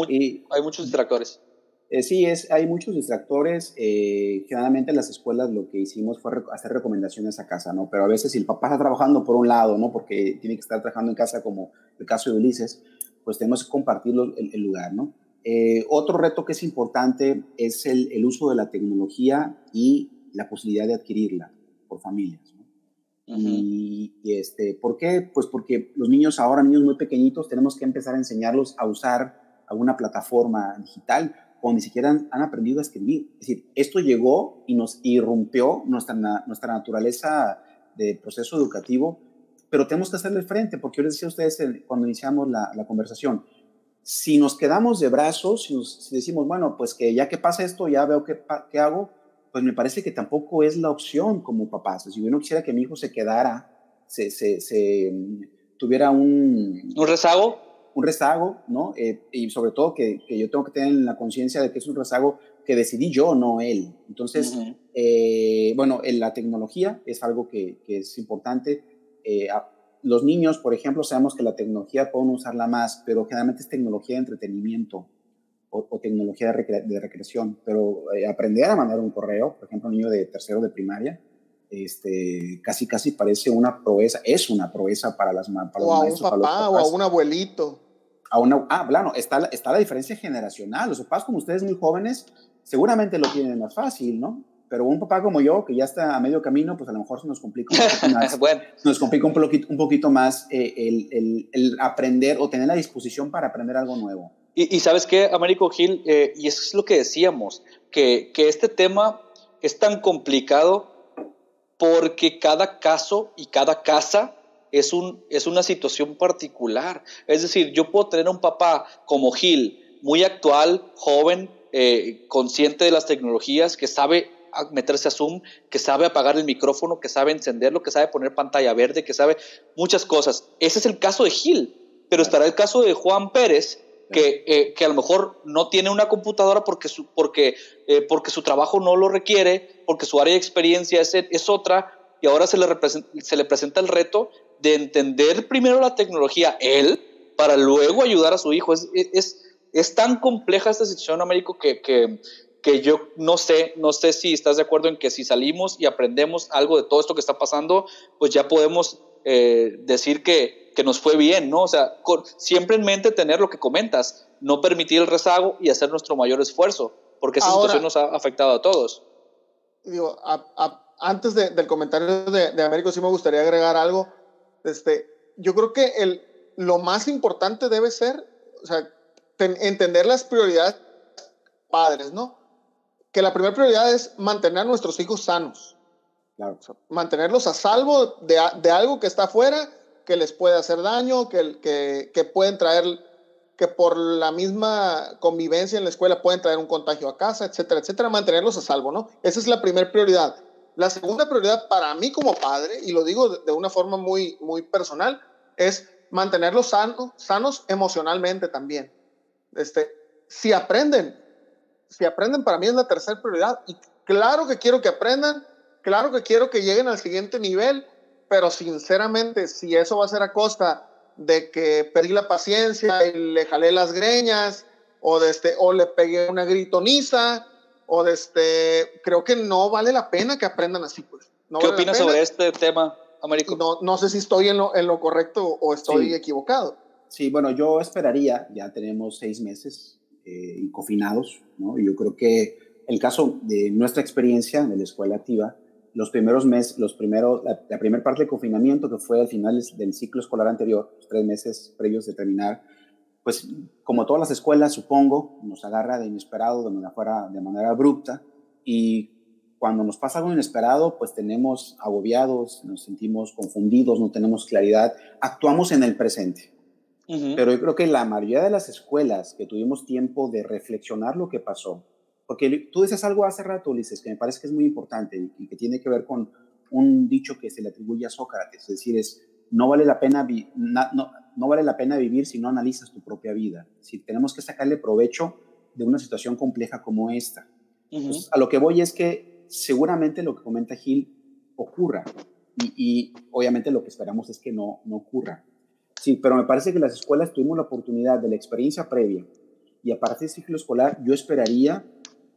hay muchos distractores. Eh, sí, es, hay muchos distractores. Eh, generalmente en las escuelas lo que hicimos fue hacer recomendaciones a casa, ¿no? Pero a veces si el papá está trabajando por un lado, ¿no? Porque tiene que estar trabajando en casa como el caso de Ulises, pues tenemos que compartir el, lugar, ¿no? Eh, otro reto que es importante es el, el, uso de la tecnología y la posibilidad de adquirirla por familias. ¿no? y, y, este, ¿Por qué? Pues porque los niños ahora, niños muy pequeñitos, tenemos que empezar a enseñarlos a usar alguna plataforma digital o ni siquiera han, aprendido a escribir. Es decir, esto llegó y nos irrumpió nuestra, nuestra naturaleza de proceso educativo, pero tenemos que hacerle frente, porque yo les decía a ustedes cuando iniciamos la, conversación, si nos quedamos de brazos, si, si, decimos, bueno, pues que ya que pasa esto, ya veo qué, qué hago, pues me parece que tampoco es la opción como papás. Si yo no quisiera que mi hijo se quedara, se, se, se tuviera un... ¿Un rezago? Un rezago, ¿no? Eh, y sobre todo que, que, yo tengo que tener la conciencia de que es un rezago que decidí yo, no él. Entonces, eh, bueno, en la tecnología es algo que, que es importante. Eh, los niños, por ejemplo, sabemos que la tecnología pueden usarla más, pero generalmente es tecnología de entretenimiento o, tecnología de, recreación. Pero aprender a mandar un correo, por ejemplo, un niño de tercero de primaria, este, casi casi parece una proeza, es una proeza para las para o a un papá o a un abuelito ah, claro, está, está la diferencia generacional. Los papás como ustedes muy jóvenes seguramente lo tienen más fácil, ¿no? Pero un papá como yo, que ya está a medio camino, pues a lo mejor se nos complica un poquito más, bueno. nos complica un poquito, un poquito más eh, el, el, el, aprender o tener la disposición para aprender algo nuevo. Y, y sabes qué, Américo Gil, eh, y eso es lo que decíamos, que, que este tema es tan complicado porque cada caso y cada casa es, un, es una situación particular. Es decir, yo puedo tener un papá como Gil, muy actual, joven, eh, consciente de las tecnologías, que sabe meterse a Zoom, que sabe apagar el micrófono, que sabe encenderlo, que sabe poner pantalla verde, que sabe muchas cosas. Ese es el caso de Gil, pero estará el caso de Juan Pérez, que, eh, que, a lo mejor no tiene una computadora porque su, porque, eh, porque su trabajo no lo requiere, porque su área de experiencia es, es otra, y ahora se le, se le presenta el reto de entender primero la tecnología él, para luego ayudar a su hijo. Es, es, es tan compleja esta situación, Américo, que, que, que yo no sé, no sé si estás de acuerdo en que si salimos y aprendemos algo de todo esto que está pasando, pues ya podemos eh, decir que, que, nos fue bien, ¿no? O sea, siempre en mente tener lo que comentas, no permitir el rezago y hacer nuestro mayor esfuerzo, porque esa situación nos ha afectado a todos. Digo, antes del comentario de, de, Américo, sí me gustaría agregar algo. Este, yo creo que el, lo más importante debe ser, o sea, entender las prioridades padres, ¿no? que la primera prioridad es mantener a nuestros hijos sanos. Mantenerlos a salvo de, de, algo que está afuera, que les puede hacer daño, que, que, que, pueden traer, que por la misma convivencia en la escuela pueden traer un contagio a casa, etcétera, etcétera. Mantenerlos a salvo, ¿no? Esa es la primera prioridad. La segunda prioridad para mí como padre, y lo digo de, una forma muy, muy personal, es mantenerlos sanos, sanos emocionalmente también. Este, si aprenden si aprenden, para mí es la tercera prioridad. Y claro que quiero que aprendan, claro que quiero que lleguen al siguiente nivel, pero sinceramente, si eso va a ser a costa de que perdí la paciencia y le jalé las greñas, o, de este, o le pegué una gritoniza, o de este, creo que no vale la pena que aprendan así. Pues. ¿Qué opinas sobre este tema, Américo? No, no sé si estoy en lo, en lo correcto o estoy equivocado. Sí, bueno, yo esperaría, ya tenemos seis meses eh, confinados, ¿no? Y yo creo que el caso de nuestra experiencia de la escuela activa, los primeros meses, los primeros, la, primera parte del confinamiento, que fue al final del ciclo escolar anterior, los tres meses previos de terminar, pues como todas las escuelas, supongo, nos agarra de inesperado, de manera, de manera abrupta, y cuando nos pasa algo inesperado, pues tenemos agobiados, nos sentimos confundidos, no tenemos claridad, actuamos en el presente. Pero yo creo que la mayoría de las escuelas que tuvimos tiempo de reflexionar lo que pasó, porque tú dices algo hace rato, Ulises, que me parece que es muy importante y que tiene que ver con un dicho que se le atribuye a Sócrates, es decir, es no vale la pena, no, no, vale la pena vivir si no analizas tu propia vida. Si tenemos que sacarle provecho de una situación compleja como esta. a lo que voy es que seguramente lo que comenta Gil ocurra y, y obviamente lo que esperamos es que no, no ocurra. Sí, pero me parece que las escuelas tuvimos la oportunidad de la experiencia previa y a partir del ciclo escolar yo esperaría,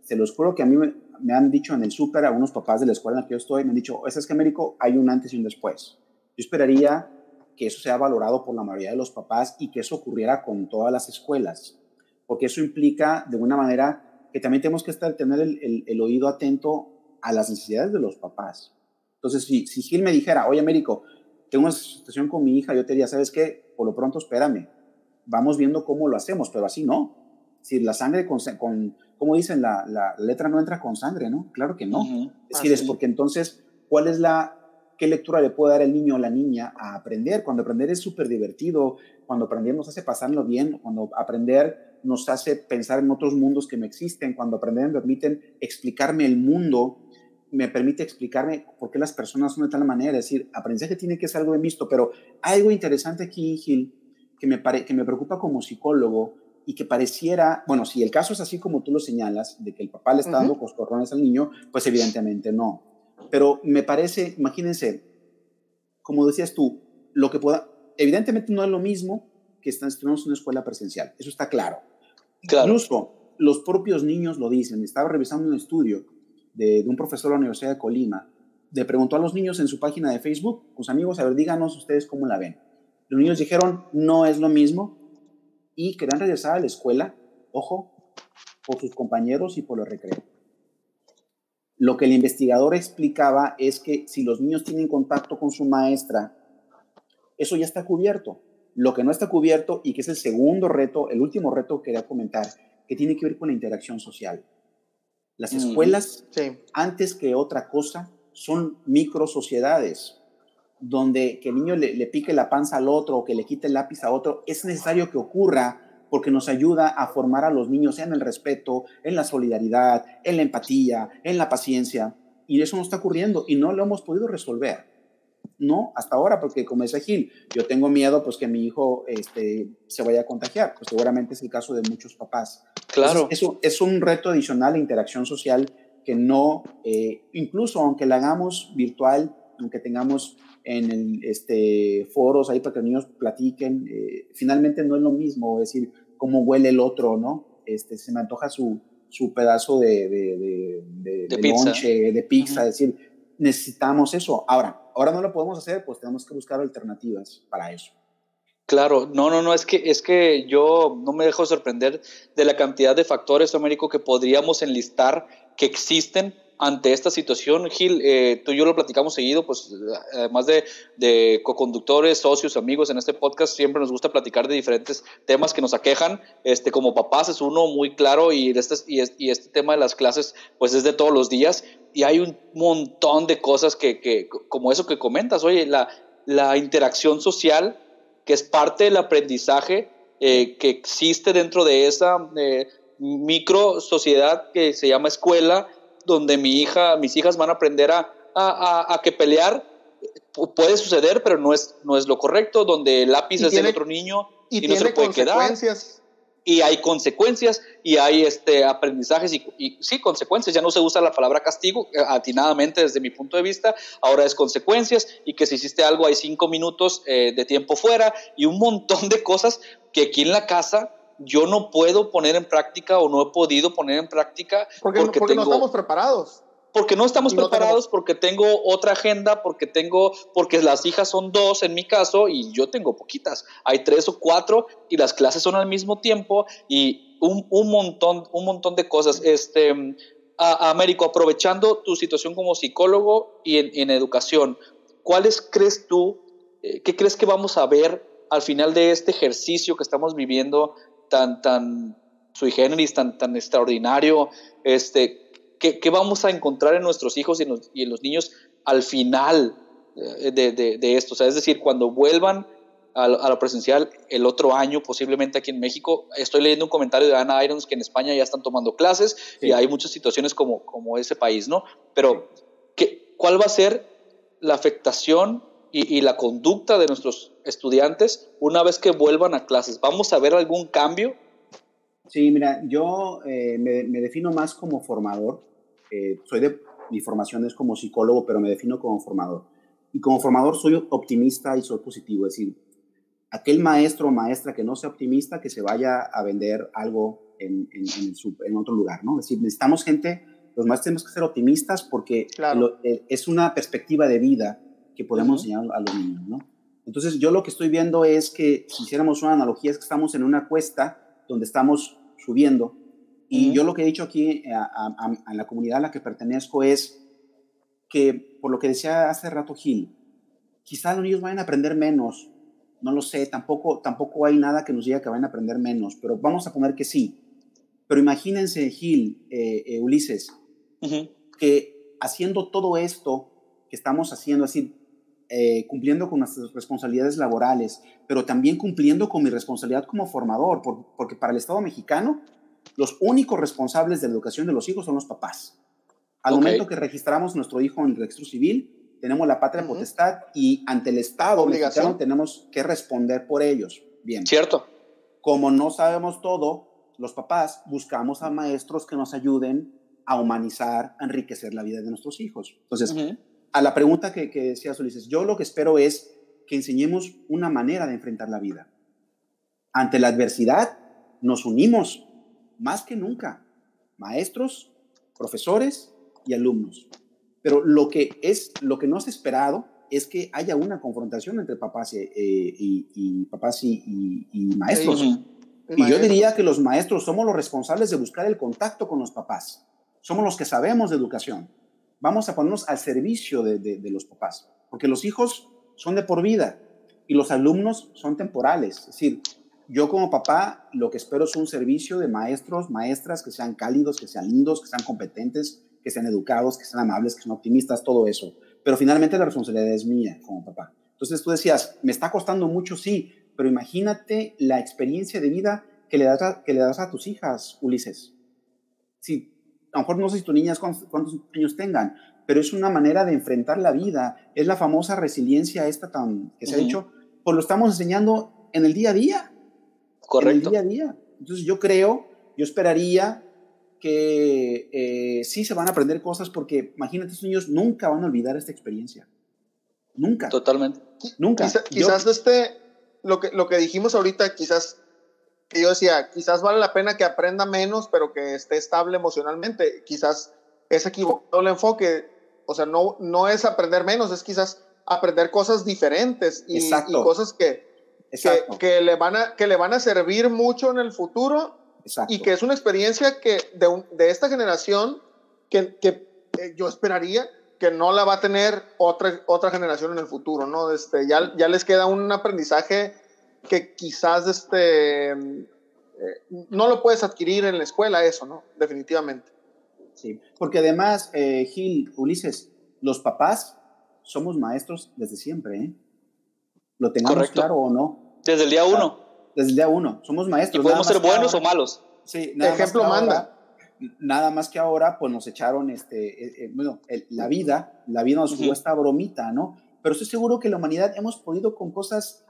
se los juro que a mí me, han dicho en el súper a unos papás de la escuela en la que yo estoy, me han dicho, es que Américo hay un antes y un después. Yo esperaría que eso sea valorado por la mayoría de los papás y que eso ocurriera con todas las escuelas, porque eso implica de una manera que también tenemos que estar, tener el, el, oído atento a las necesidades de los papás. Entonces, si, si Gil me dijera, oye, Américo, tengo una situación con mi hija, yo te diría, ¿sabes qué? Por lo pronto, espérame, vamos viendo cómo lo hacemos, pero así no. Si la sangre con, con como dicen, la, la, letra no entra con sangre, ¿no? Claro que no. Es decir, es porque entonces, ¿cuál es la, qué lectura le puede dar el niño o la niña a aprender? Cuando aprender es súper divertido, cuando aprender nos hace pasarlo bien, cuando aprender nos hace pensar en otros mundos que no existen, cuando aprender me permiten explicarme el mundo me permite explicarme por qué las personas son de tal manera. Es decir, aprendizaje tiene que ser algo bien visto, pero algo interesante aquí, Gil, que me, que me preocupa como psicólogo y que pareciera, bueno, si el caso es así como tú lo señalas, de que el papá le está dando coscorrones al niño, pues evidentemente no. Pero me parece, imagínense, como decías tú, lo que pueda, evidentemente no es lo mismo que están en una escuela presencial, eso está claro. claro. Incluso los propios niños lo dicen. Estaba revisando un estudio de, un profesor de la Universidad de Colima, le preguntó a los niños en su página de Facebook, sus amigos, a ver, díganos ustedes cómo la ven. Los niños dijeron, no es lo mismo y querían regresar a la escuela, ojo, por sus compañeros y por el recreo. Lo que el investigador explicaba es que si los niños tienen contacto con su maestra, eso ya está cubierto. Lo que no está cubierto y que es el segundo reto, el último reto que quería comentar, que tiene que ver con la interacción social. Las escuelas, antes que otra cosa, son micro sociedades donde que el niño le, pique la panza al otro o que le quite el lápiz a otro, es necesario que ocurra porque nos ayuda a formar a los niños en el respeto, en la solidaridad, en la empatía, en la paciencia. Y eso no está ocurriendo y no lo hemos podido resolver. No, hasta ahora, porque como dice Gil, yo tengo miedo pues que mi hijo este, se vaya a contagiar, pues seguramente es el caso de muchos papás. Claro. eso es un reto adicional de interacción social que no, eh, incluso aunque la hagamos virtual, aunque tengamos en el, este, foros ahí para que los niños platiquen, eh, finalmente no es lo mismo, es decir, cómo huele el otro, ¿no? Este, se me antoja su, su pedazo de, de, de, de, pizza. de pizza, es decir, necesitamos eso. Ahora, ahora no lo podemos hacer, pues tenemos que buscar alternativas para eso. Claro, no, no, no, es que, es que yo no me dejo sorprender de la cantidad de factores, Américo, que podríamos enlistar que existen ante esta situación, Gil, eh, tú y yo lo platicamos seguido, pues además de, de co-conductores, socios, amigos en este podcast, siempre nos gusta platicar de diferentes temas que nos aquejan. Este, como papás es uno muy claro y este, y, y este tema de las clases, pues es de todos los días. Y hay un montón de cosas que, que como eso que comentas, oye, la, la interacción social, que es parte del aprendizaje eh, que existe dentro de esa eh, micro sociedad que se llama escuela, donde mi hija, mis hijas van a aprender a, a, a, que pelear puede suceder, pero no es, no es lo correcto, donde el lápiz es del otro niño y, no se puede quedar. Y hay consecuencias y hay este, aprendizajes y, y, sí, consecuencias. Ya no se usa la palabra castigo eh, atinadamente desde mi punto de vista, ahora es consecuencias y que si hiciste algo hay cinco minutos eh, de tiempo fuera y un montón de cosas que aquí en la casa yo no puedo poner en práctica o no he podido poner en práctica porque, porque, no estamos preparados. Porque no estamos preparados, porque tengo otra agenda, porque tengo, porque las hijas son dos en mi caso y yo tengo poquitas. Hay tres o cuatro y las clases son al mismo tiempo y un, un montón, un montón de cosas. Este, a, Américo, aprovechando tu situación como psicólogo y en, en educación, ¿cuáles crees tú, eh, qué crees que vamos a ver al final de este ejercicio que estamos viviendo tan, tan sui generis, tan, tan extraordinario, este, ¿qué, ¿qué, vamos a encontrar en nuestros hijos y en los, y en los niños al final eh, de, de, de, esto? O sea, es decir, cuando vuelvan a, a lo presencial el otro año, posiblemente aquí en México. Estoy leyendo un comentario de Ana Irons que en España ya están tomando clases sí. y hay muchas situaciones como, como ese país, ¿no? Pero, ¿qué, ¿cuál va a ser la afectación y, y, la conducta de nuestros estudiantes una vez que vuelvan a clases? ¿Vamos a ver algún cambio? Sí, mira, yo eh, me, me, defino más como formador. Eh, soy de, mi formación es como psicólogo, pero me defino como formador. Y como formador soy optimista y soy positivo. Es decir, aquel maestro o maestra que no sea optimista, que se vaya a vender algo en, en, en, su, en otro lugar, ¿no? Es decir, necesitamos gente, los maestros tenemos que ser optimistas porque claro. lo, eh, es una perspectiva de vida que podemos uh -huh. enseñar a los niños, ¿no? Entonces, yo lo que estoy viendo es que, si hiciéramos una analogía, es que estamos en una cuesta donde estamos subiendo. Y uh -huh. yo lo que he dicho aquí a, a, a, la comunidad a la que pertenezco es que, por lo que decía hace rato Gil, quizá los niños vayan a aprender menos. No lo sé, tampoco, tampoco hay nada que nos diga que vayan a aprender menos, pero vamos a poner que sí. Pero imagínense, Gil, eh, eh, Ulises, uh -huh. que haciendo todo esto que estamos haciendo, así, eh, cumpliendo con nuestras responsabilidades laborales, pero también cumpliendo con mi responsabilidad como formador, por, porque para el Estado mexicano, los únicos responsables de la educación de los hijos son los papás. Al okay. momento que registramos nuestro hijo en el registro civil, tenemos la patria uh -huh. potestad y ante el Estado mexicano tenemos que responder por ellos. Bien. Cierto. Como no sabemos todo, los papás buscamos a maestros que nos ayuden a humanizar, a enriquecer la vida de nuestros hijos. Entonces, uh -huh a la pregunta que, que decías, Ulises, yo lo que espero es que enseñemos una manera de enfrentar la vida. Ante la adversidad, nos unimos más que nunca, maestros, profesores y alumnos. Pero lo que, es, lo que no es esperado es que haya una confrontación entre papás y, y, y papás y, y maestros. Sí, y yo diría que los maestros somos los responsables de buscar el contacto con los papás. Somos los que sabemos de educación vamos a ponernos al servicio de, los papás, porque los hijos son de por vida y los alumnos son temporales. Es decir, yo como papá lo que espero es un servicio de maestros, maestras que sean cálidos, que sean lindos, que sean competentes, que sean educados, que sean amables, que sean optimistas, todo eso. Pero finalmente la responsabilidad es mía como papá. Entonces tú decías, me está costando mucho, sí, pero imagínate la experiencia de vida que le das a, que le das a tus hijas, Ulises. Sí, a lo mejor no sé si tus niñas cuántos, cuántos años tengan, pero es una manera de enfrentar la vida. Es la famosa resiliencia esta tan, que se ha hecho, pues lo estamos enseñando en el día a día. Correcto. En el día a día. Entonces yo creo, yo esperaría que eh, sí se van a aprender cosas porque imagínate, estos niños nunca van a olvidar esta experiencia. Nunca. Totalmente. Nunca. quizás este, lo que, lo que dijimos ahorita, quizás que yo decía, quizás vale la pena que aprenda menos, pero que esté estable emocionalmente. Quizás es equivocado el enfoque. O sea, no, no es aprender menos, es quizás aprender cosas diferentes y, y cosas que, que, que, le van a, que le van a servir mucho en el futuro y que es una experiencia que de, de esta generación que, que eh, yo esperaría que no la va a tener otra, otra generación en el futuro, ¿no? Este, ya, ya les queda un aprendizaje que quizás este, eh, no lo puedes adquirir en la escuela, eso, ¿no? Definitivamente. Sí, porque además, eh, Gil, Ulises, los papás somos maestros desde siempre, ¿eh? Lo tengamos claro o no. Desde el día uno. desde el día uno. Somos maestros. Y podemos ser buenos o malos. Sí, nada ejemplo manda. nada más que ahora, pues nos echaron, este, eh, bueno, la vida, la vida nos jugó esta bromita, ¿no? Pero estoy seguro que la humanidad hemos podido con cosas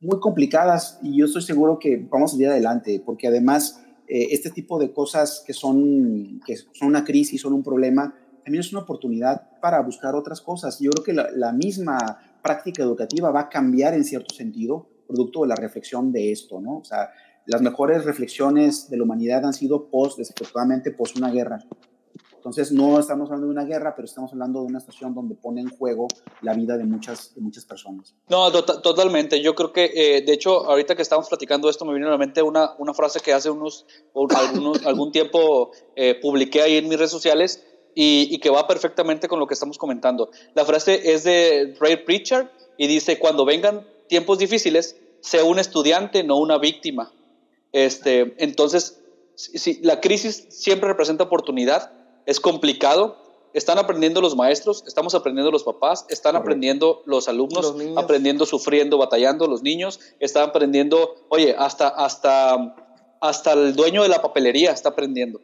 muy complicadas y yo estoy seguro que vamos a salir adelante, porque además eh, este tipo de cosas que son, que son una crisis, son un problema, también es una oportunidad para buscar otras cosas. Yo creo que la, la misma práctica educativa va a cambiar en cierto sentido, producto de la reflexión de esto, ¿no? O sea, las mejores reflexiones de la humanidad han sido post, desafortunadamente, post una guerra. Entonces, no estamos hablando de una guerra, pero estamos hablando de una estación donde pone en juego la vida de muchas, de muchas personas. No, totalmente. Yo creo que, eh, de hecho, ahorita que estamos platicando esto, me viene a la mente una, una frase que hace unos, algunos, algún tiempo eh, publiqué ahí en mis redes sociales y, y, que va perfectamente con lo que estamos comentando. La frase es de Ray Pritchard y dice, cuando vengan tiempos difíciles, sea un estudiante, no una víctima. Este, entonces, si, la crisis siempre representa oportunidad es complicado. Están aprendiendo los maestros, estamos aprendiendo los papás, están aprendiendo los alumnos, aprendiendo, sufriendo, batallando los niños, están aprendiendo, oye, hasta, hasta, hasta el dueño de la papelería está aprendiendo,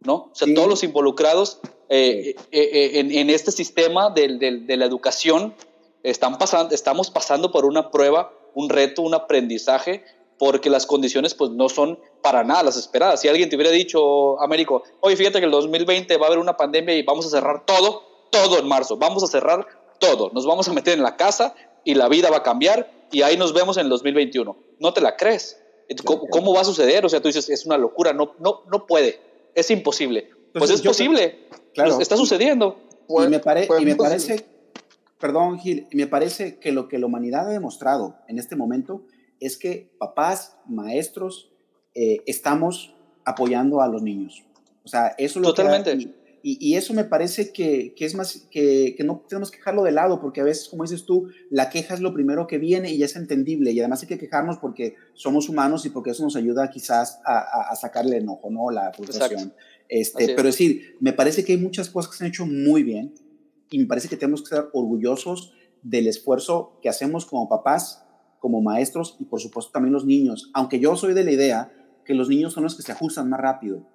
¿no? O sea, todos los involucrados eh, eh, eh, en, en, este sistema de, de, de la educación están pasando, estamos pasando por una prueba, un reto, un aprendizaje porque las condiciones pues no son para nada las esperadas. Si alguien te hubiera dicho, Américo, oye, fíjate que el 2020 va a haber una pandemia y vamos a cerrar todo, todo en marzo, vamos a cerrar todo, nos vamos a meter en la casa y la vida va a cambiar y ahí nos vemos en el 2021. No te la crees. ¿Cómo, va a suceder? O sea, tú dices, es una locura, no, no, no puede, es imposible. Pues, es posible, claro, está sucediendo. y me, y me parece, perdón Gil, me parece que lo que la humanidad ha demostrado en este momento es que papás, maestros, eh, estamos apoyando a los niños. O sea, eso lo Totalmente. y, eso me parece que, es más, que, no tenemos que dejarlo de lado, porque a veces, como dices tú, la queja es lo primero que viene y es entendible. Y además hay que quejarnos porque somos humanos y porque eso nos ayuda quizás a, sacarle el enojo, ¿no? La frustración. Este, pero es decir, me parece que hay muchas cosas que se han hecho muy bien y me parece que tenemos que estar orgullosos del esfuerzo que hacemos como papás como maestros y por supuesto también los niños, aunque yo soy de la idea que los niños son los que se ajustan más rápido.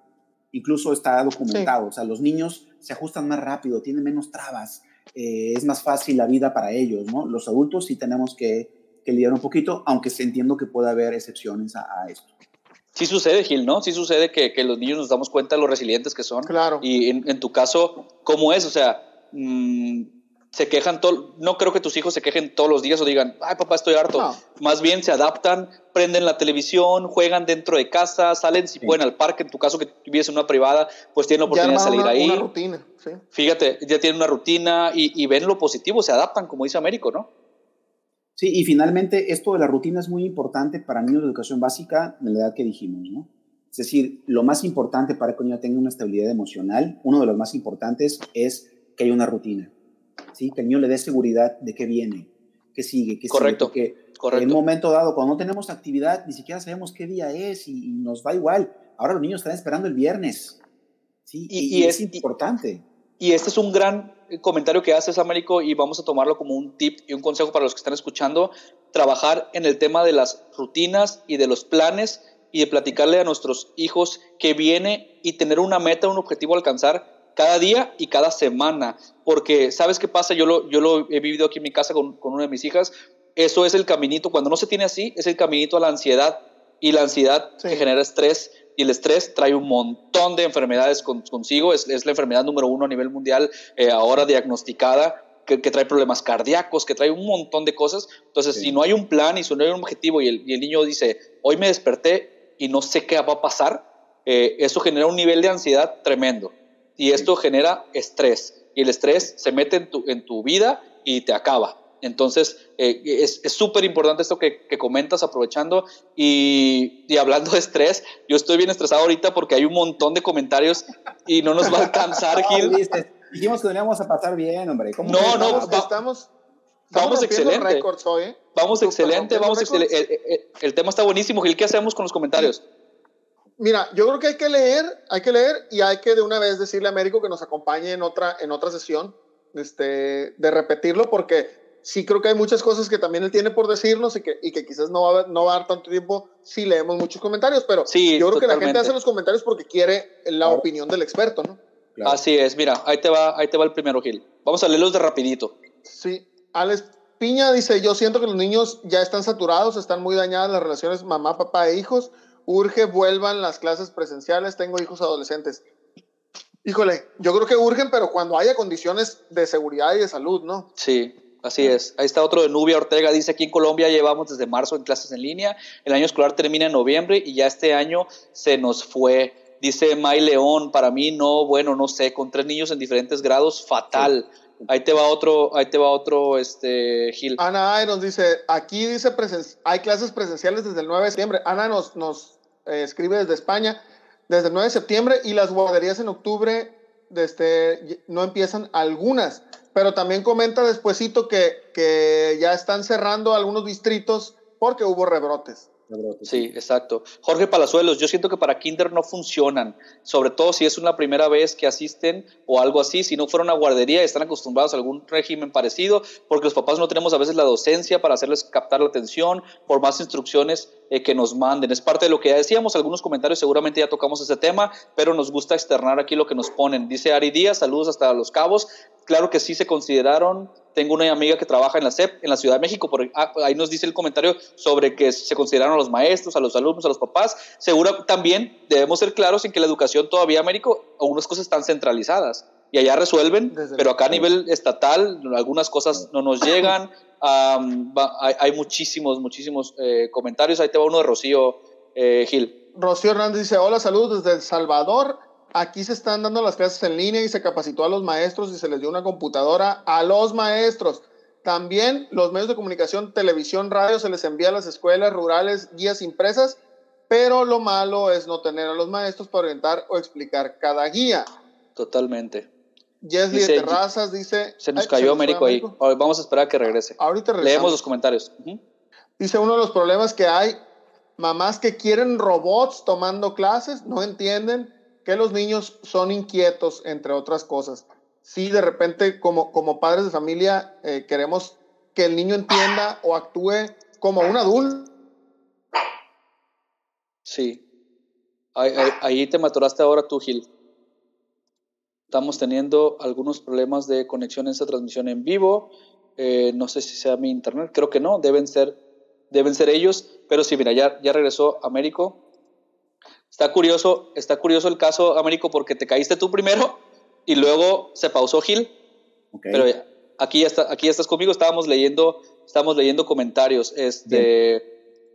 Incluso está documentado, o sea, los niños se ajustan más rápido, tienen menos trabas, eh, es más fácil la vida para ellos, ¿no? Los adultos sí tenemos que, que lidiar un poquito, aunque entiendo que puede haber excepciones a, esto. Sí sucede, Gil, ¿no? Sí sucede que, que, los niños nos damos cuenta de lo resilientes que son. Claro. Y en, en tu caso, ¿cómo es? O sea, mmm, se quejan todo, no creo que tus hijos se quejen todos los días o digan, ay papá, estoy harto. Más bien se adaptan, prenden la televisión, juegan dentro de casa, salen si pueden al parque, en tu caso que vives en una privada, pues tienen la oportunidad de salir ahí. Una rutina, sí. Fíjate, ya tienen una rutina y, ven lo positivo, se adaptan, como dice Américo, ¿no? Sí, y finalmente esto de la rutina es muy importante para niños de educación básica de la edad que dijimos, ¿no? Es decir, lo más importante para que un niño tenga una estabilidad emocional, uno de los más importantes es que haya una rutina ¿sí? Que el niño le dé seguridad de qué viene, qué sigue, qué Correcto. sigue. Correcto. en un momento dado, cuando no tenemos actividad, ni siquiera sabemos qué día es y, nos va igual. Ahora los niños están esperando el viernes. ¿sí? Y, es, importante. Y, este es un gran comentario que haces, Américo, y vamos a tomarlo como un tip y un consejo para los que están escuchando. Trabajar en el tema de las rutinas y de los planes y de platicarle a nuestros hijos qué viene y tener una meta, un objetivo a alcanzar cada día y cada semana, porque ¿sabes qué pasa? Yo lo, yo lo he vivido aquí en mi casa con, con una de mis hijas, eso es el caminito, cuando no se tiene así, es el caminito a la ansiedad y la ansiedad que genera estrés y el estrés trae un montón de enfermedades consigo, es, es, la enfermedad número uno a nivel mundial eh, ahora diagnosticada. Que, trae problemas cardíacos, que trae un montón de cosas. Entonces, si no hay un plan y si no hay un objetivo y el, y el, niño dice, hoy me desperté y no sé qué va a pasar, eh, eso genera un nivel de ansiedad tremendo. Y esto genera estrés. Y el estrés se mete en tu, en tu vida y te acaba. Entonces, eh, es súper importante esto que, comentas, aprovechando y, hablando de estrés. Yo estoy bien estresado ahorita porque hay un montón de comentarios y no nos va a alcanzar, Gil. Dijimos que veníamos a pasar bien, hombre. no, no, estamos, vamos excelente. ¿eh? Vamos excelente, vamos excelente. El, tema está buenísimo, Gil. ¿Qué hacemos con los comentarios? Mira, yo creo que hay que leer, hay que leer y hay que de una vez decirle a Américo que nos acompañe en otra, en otra sesión, este, de repetirlo, porque sí creo que hay muchas cosas que también él tiene por decirnos y que, y que quizás no va, a, no va a dar tanto tiempo si leemos muchos comentarios, pero sí, yo creo que la gente hace los comentarios porque quiere la opinión del experto, ¿no? Así es, mira, ahí te, va, ahí te va el primero, Gil. Vamos a leerlos de rapidito. Sí, Alex Piña dice, yo siento que los niños ya están saturados, están muy dañadas las relaciones mamá, papá e hijos, urge vuelvan las clases presenciales, tengo hijos adolescentes. Híjole, yo creo que urgen, pero cuando haya condiciones de seguridad y de salud, ¿no? Sí, Así es. Ahí está otro de Nubia Ortega. Dice, aquí en Colombia llevamos desde marzo en clases en línea. El año escolar termina en noviembre y ya este año se nos fue. Dice May León, para mí no, bueno, no sé, con tres niños en diferentes grados, fatal. Ahí te va otro, ahí te va otro, este, Gil. Ana nos dice, aquí dice, hay clases presenciales desde el 9 de septiembre. Ana nos, nos eh, escribe desde España, desde el 9 de septiembre y las guarderías en octubre desde, no empiezan algunas pero también comenta despuesito que, que ya están cerrando algunos distritos porque hubo rebrotes. Sí, exacto. Jorge Palazuelos, yo siento que para Kinder no funcionan, sobre todo si es una primera vez que asisten o algo así, si no fueron a guardería y están acostumbrados a algún régimen parecido, porque los papás no tenemos a veces la docencia para hacerles captar la atención, por más instrucciones eh, que nos manden. Es parte de lo que ya decíamos, algunos comentarios seguramente ya tocamos ese tema, pero nos gusta externar aquí lo que nos ponen. Dice Ari Díaz, saludos hasta Los Cabos. Claro que sí se consideraron tengo una amiga que trabaja en la SEP, en la Ciudad de México, por, ah, ahí nos dice el comentario sobre que se consideraron a los maestros, a los alumnos, a los papás. Seguro también debemos ser claros en que la educación todavía, Américo, algunas cosas están centralizadas y allá resuelven, pero acá a nivel estatal algunas cosas no nos llegan. hay, muchísimos, muchísimos eh, comentarios. Ahí te va uno de Rocío eh, Gil. Rocío Hernández dice, hola, saludos desde El Salvador. Aquí se están dando las clases en línea y se capacitó a los maestros y se les dio una computadora a los maestros. También los medios de comunicación, televisión, radio, se les envía a las escuelas rurales guías impresas, pero lo malo es no tener a los maestros para orientar o explicar cada guía. Totalmente. Jesly de Terrazas dice... Se nos cayó Américo ahí. Vamos a esperar a que regrese. Ahorita Leemos los comentarios. Dice uno de los problemas que hay, mamás que quieren robots tomando clases, no entienden que los niños son inquietos, entre otras cosas. Si de repente como, como padres de familia eh, queremos que el niño entienda o actúe como un adulto. Sí. Ahí, te maturaste ahora tú, Gil. Estamos teniendo algunos problemas de conexión en esta transmisión en vivo. Eh, no sé si sea mi internet, creo que no, deben ser, deben ser ellos. Pero sí, mira, ya, ya regresó Américo. Está curioso, está curioso el caso, Américo, porque te caíste tú primero y luego se pausó Gil. Pero aquí ya, está, aquí estás conmigo, estábamos leyendo, estábamos leyendo comentarios. Este,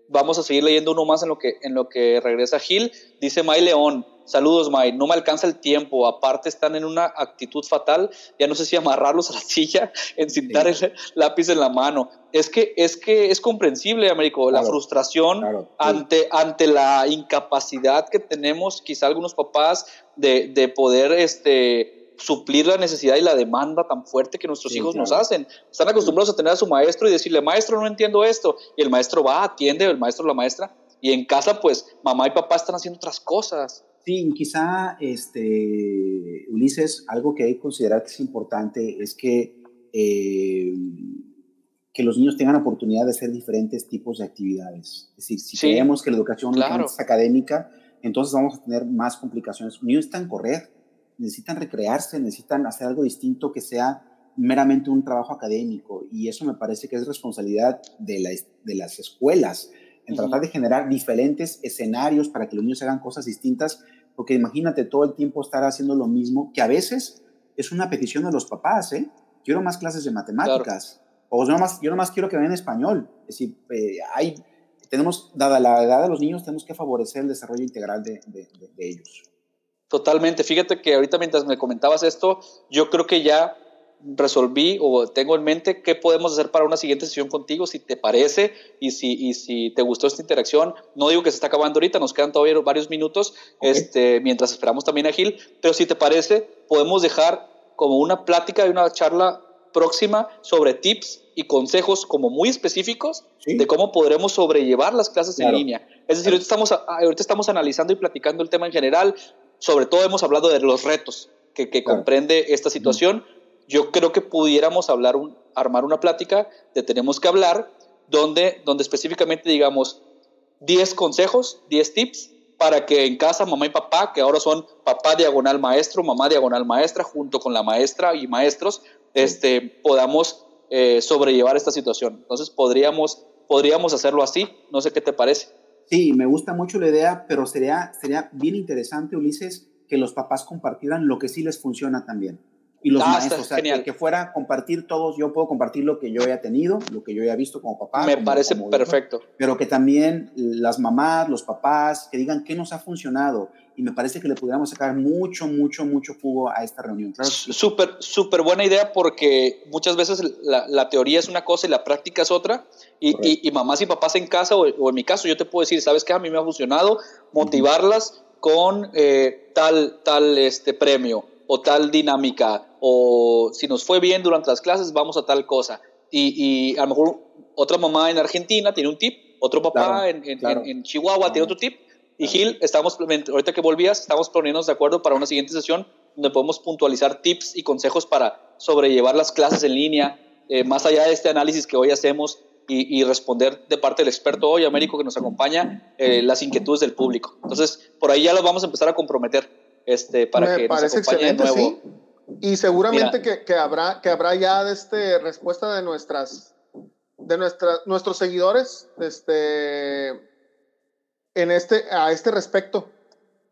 vamos a seguir leyendo uno más en lo que, en lo que regresa Gil. Dice May León, saludos May, no me alcanza el tiempo, aparte están en una actitud fatal, ya no sé si amarrarlos a la silla, encintar el lápiz en la mano. Es que es, que es comprensible, Américo, la frustración ante, ante la incapacidad que tenemos quizá algunos papás de, de poder este, suplir la necesidad y la demanda tan fuerte que nuestros hijos nos hacen. Están acostumbrados a tener a su maestro y decirle, maestro, no entiendo esto. Y el maestro va, atiende, el maestro la maestra. Y en casa, pues, mamá y papá están haciendo otras cosas. Sí, quizá, este, Ulises, algo que hay que considerar que es importante es que, eh, que los niños tengan oportunidad de hacer diferentes tipos de actividades. Es decir, si creemos que la educación es académica, entonces vamos a tener más complicaciones. Niños están correr, necesitan recrearse, necesitan hacer algo distinto que sea meramente un trabajo académico. Y eso me parece que es responsabilidad de, de las escuelas, en tratar de generar diferentes escenarios para que los niños hagan cosas distintas, porque imagínate todo el tiempo estar haciendo lo mismo, que a veces es una petición de los papás, ¿eh? Quiero más clases de matemáticas, o yo nomás, yo nomás quiero que vean español. Es decir, eh, hay, tenemos, dada la edad de los niños, tenemos que favorecer el desarrollo integral de, de, de ellos. Totalmente. Fíjate que ahorita mientras me comentabas esto, yo creo que ya resolví o tengo en mente qué podemos hacer para una siguiente sesión contigo, si te parece y si, y si te gustó esta interacción. No digo que se está acabando ahorita, nos quedan todavía varios minutos este, mientras esperamos también a Gil, pero si te parece, podemos dejar como una plática y una charla próxima sobre tips y consejos como muy específicos de cómo podremos sobrellevar las clases en línea. Es decir, ahorita estamos, ahorita estamos analizando y platicando el tema en general, sobre todo hemos hablado de los retos que, que comprende esta situación yo creo que pudiéramos hablar, un, armar una plática de tenemos que hablar, donde, donde específicamente digamos 10 consejos, 10 tips para que en casa mamá y papá, que ahora son papá diagonal maestro, mamá diagonal maestra, junto con la maestra y maestros, este, podamos eh, sobrellevar esta situación. Entonces podríamos, podríamos hacerlo así, no sé qué te parece. Sí, me gusta mucho la idea, pero sería, sería bien interesante, Ulises, que los papás compartieran lo que sí les funciona también y los ah, maestros, o sea, que, fuera compartir todos, yo puedo compartir lo que yo haya tenido, lo que yo haya visto como papá. Me parece perfecto. pero que también las mamás, los papás, que digan qué nos ha funcionado. Y me parece que le pudiéramos sacar mucho, mucho, mucho jugo a esta reunión. Súper, súper buena idea porque muchas veces la, la, teoría es una cosa y la práctica es otra. Y, y, mamás y papás en casa, o, en mi caso, yo te puedo decir, ¿sabes qué? A mí me ha funcionado motivarlas con eh, tal, tal este premio o tal dinámica, o si nos fue bien durante las clases, vamos a tal cosa. Y, a lo mejor otra mamá en Argentina tiene un tip, otro papá en, en, Chihuahua tiene otro tip. Y Gil, estamos, ahorita que volvías, estamos poniéndonos de acuerdo para una siguiente sesión donde podemos puntualizar tips y consejos para sobrellevar las clases en línea, eh, más allá de este análisis que hoy hacemos y, responder de parte del experto hoy, Américo, que nos acompaña, eh, las inquietudes del público. Entonces, por ahí ya los vamos a empezar a comprometer este, para que nos acompañe de nuevo. Sí. Y seguramente que, que, habrá, que habrá ya este, respuesta de nuestras de nuestra, nuestros seguidores este, en este, a este respecto.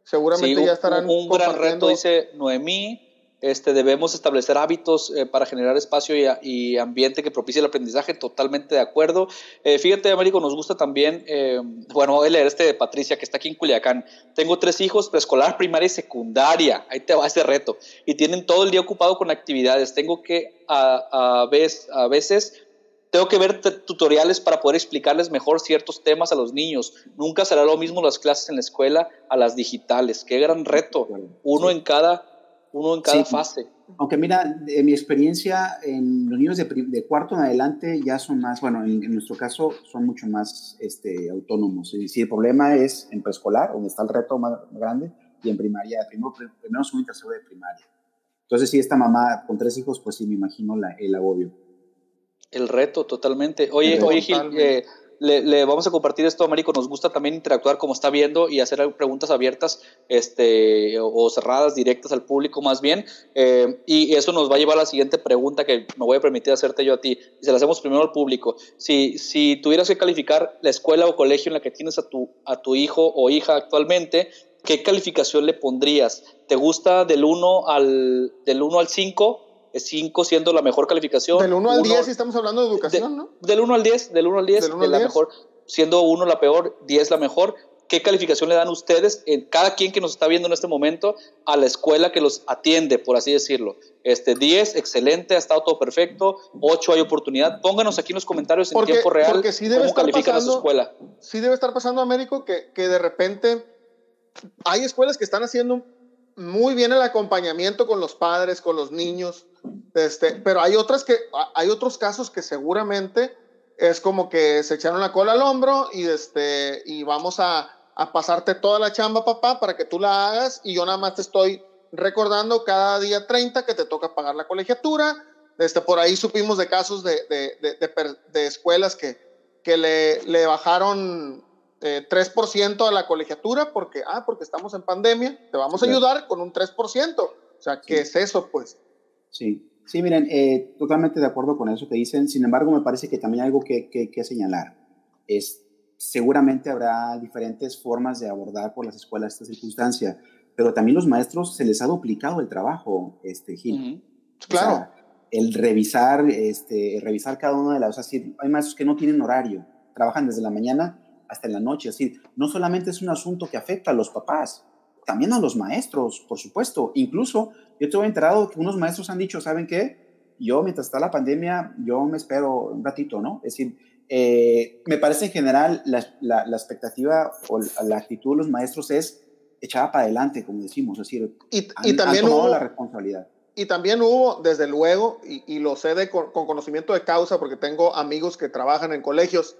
Seguramente ya estarán. Un, un gran reto, dice Noemí. Este, debemos establecer hábitos eh, para generar espacio y, ambiente que propicie el aprendizaje, totalmente de acuerdo. Eh, fíjate, Américo, nos gusta también, eh, bueno, voy a leer este de Patricia, que está aquí en Culiacán. Tengo tres hijos, preescolar, primaria y secundaria. Ahí te va ese reto. Y tienen todo el día ocupado con actividades. Tengo que, a, a, vez, a veces, tengo que ver tutoriales para poder explicarles mejor ciertos temas a los niños. Nunca será lo mismo las clases en la escuela a las digitales. Qué gran reto. Uno en cada uno en cada fase. Aunque mira, en mi experiencia, en los niños de, de cuarto en adelante ya son más, bueno, en, nuestro caso son mucho más este, autónomos. Y si el problema es en preescolar, donde está el reto más grande, y en primaria, primero, primero segundo y tercero de primaria. Entonces, si esta mamá con tres hijos, pues sí, me imagino la, el agobio. El reto, totalmente. Oye, oye Gil, eh, le, vamos a compartir esto a Marico. Nos gusta también interactuar como está viendo y hacer preguntas abiertas este, o, cerradas, directas al público más bien. Eh, y eso nos va a llevar a la siguiente pregunta que me voy a permitir hacerte yo a ti. Y se la hacemos primero al público. Si, si tuvieras que calificar la escuela o colegio en la que tienes a tu, a tu hijo o hija actualmente, ¿qué calificación le pondrías? ¿Te gusta del 1 al, del 1 al 5? 5 siendo la mejor calificación. Del 1 al 10 si estamos hablando de educación, ¿no? Del 1 al 10, del 1 al 10, de la mejor, siendo 1 la peor, 10 la mejor. ¿Qué calificación le dan ustedes, en cada quien que nos está viendo en este momento, a la escuela que los atiende, por así decirlo? Este 10, excelente, ha estado todo perfecto, 8 hay oportunidad. Pónganos aquí en los comentarios en tiempo real porque sí debe cómo califican a su escuela. Sí debe estar pasando, Américo, que, que de repente hay escuelas que están haciendo muy bien el acompañamiento con los padres, con los niños, este, pero hay otras que, hay otros casos que seguramente es como que se echaron la cola al hombro y, este, y vamos a, a pasarte toda la chamba, papá, para que tú la hagas y yo nada más te estoy recordando cada día 30 que te toca pagar la colegiatura. Este, por ahí supimos de casos de, de, de, de escuelas que, que le, le bajaron eh, 3% a la colegiatura porque, ah, porque estamos en pandemia, te vamos a ayudar con un 3%. O sea, ¿qué es eso, pues? Sí, sí, miren, eh, totalmente de acuerdo con eso que dicen. Sin embargo, me parece que también hay algo que, que, que señalar. Es, seguramente habrá diferentes formas de abordar por las escuelas esta circunstancia, pero también los maestros se les ha duplicado el trabajo, este, Gil. Claro. el revisar, este, revisar cada una de las, o sea, hay maestros que no tienen horario, trabajan desde la mañana hasta en la noche, es decir, no solamente es un asunto que afecta a los papás, también a los maestros, por supuesto. Incluso yo te he enterado que unos maestros han dicho, ¿saben qué? Yo, mientras está la pandemia, yo me espero un ratito, ¿no? Es decir, eh, me parece en general la, la, expectativa o la, actitud de los maestros es echada para adelante, como decimos, es decir, y, y también hubo, la responsabilidad. Y también hubo, desde luego, y, y lo sé de, con, conocimiento de causa, porque tengo amigos que trabajan en colegios,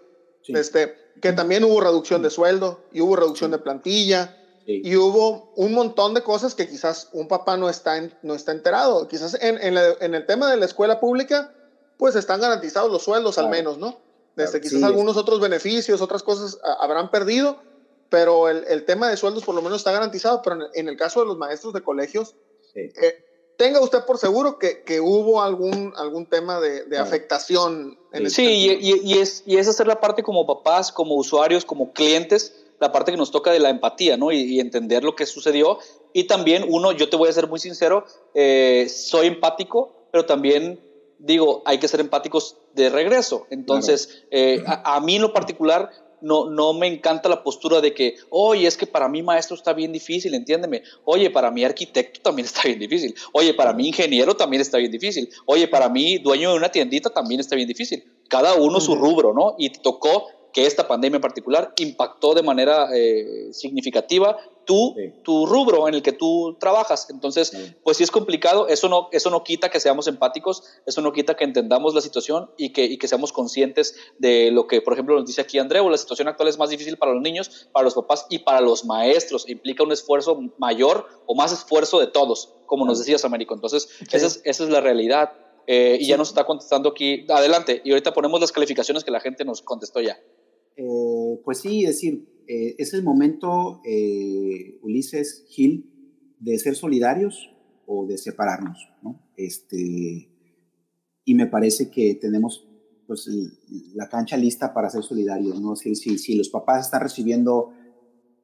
este, que también hubo reducción de sueldo y hubo reducción de plantilla. Y hubo un montón de cosas que quizás un papá no está, no está enterado. Quizás en, en, en, el tema de la escuela pública, pues están garantizados los sueldos al menos, ¿no? Desde quizás algunos otros beneficios, otras cosas habrán perdido, pero el, el, tema de sueldos por lo menos está garantizado. Pero en, el caso de los maestros de colegios, eh, tenga usted por seguro que, que hubo algún, algún tema de, de afectación. En sí, y, y, es, y es hacer la parte como papás, como usuarios, como clientes, la parte que nos toca de la empatía, ¿no? Y, entender lo que sucedió. Y también uno, yo te voy a ser muy sincero, eh, soy empático, pero también digo, hay que ser empáticos de regreso. Entonces, eh, a, mí en lo particular, no, no me encanta la postura de que, oye, es que para mí maestro está bien difícil, entiéndeme. Oye, para mí arquitecto también está bien difícil. Oye, para mí ingeniero también está bien difícil. Oye, para mí dueño de una tiendita también está bien difícil. Cada uno su rubro, ¿no? Y te tocó que esta pandemia en particular impactó de manera eh, significativa tu, tu rubro en el que tú trabajas. Entonces, pues sí es complicado, eso no, eso no quita que seamos empáticos, eso no quita que entendamos la situación y que, y que seamos conscientes de lo que, por ejemplo, nos dice aquí Andreu, la situación actual es más difícil para los niños, para los papás y para los maestros, implica un esfuerzo mayor o más esfuerzo de todos, como nos decías, Américo. Entonces, esa, es, esa es la realidad. Eh, y ya nos está contestando aquí. Adelante, y ahorita ponemos las calificaciones que la gente nos contestó ya. Eh, pues sí, decir, eh, es el momento, eh, Ulises Gil, de ser solidarios o de separarnos, ¿no? Este, y me parece que tenemos pues, la cancha lista para ser solidarios, ¿no? Es si, los papás están recibiendo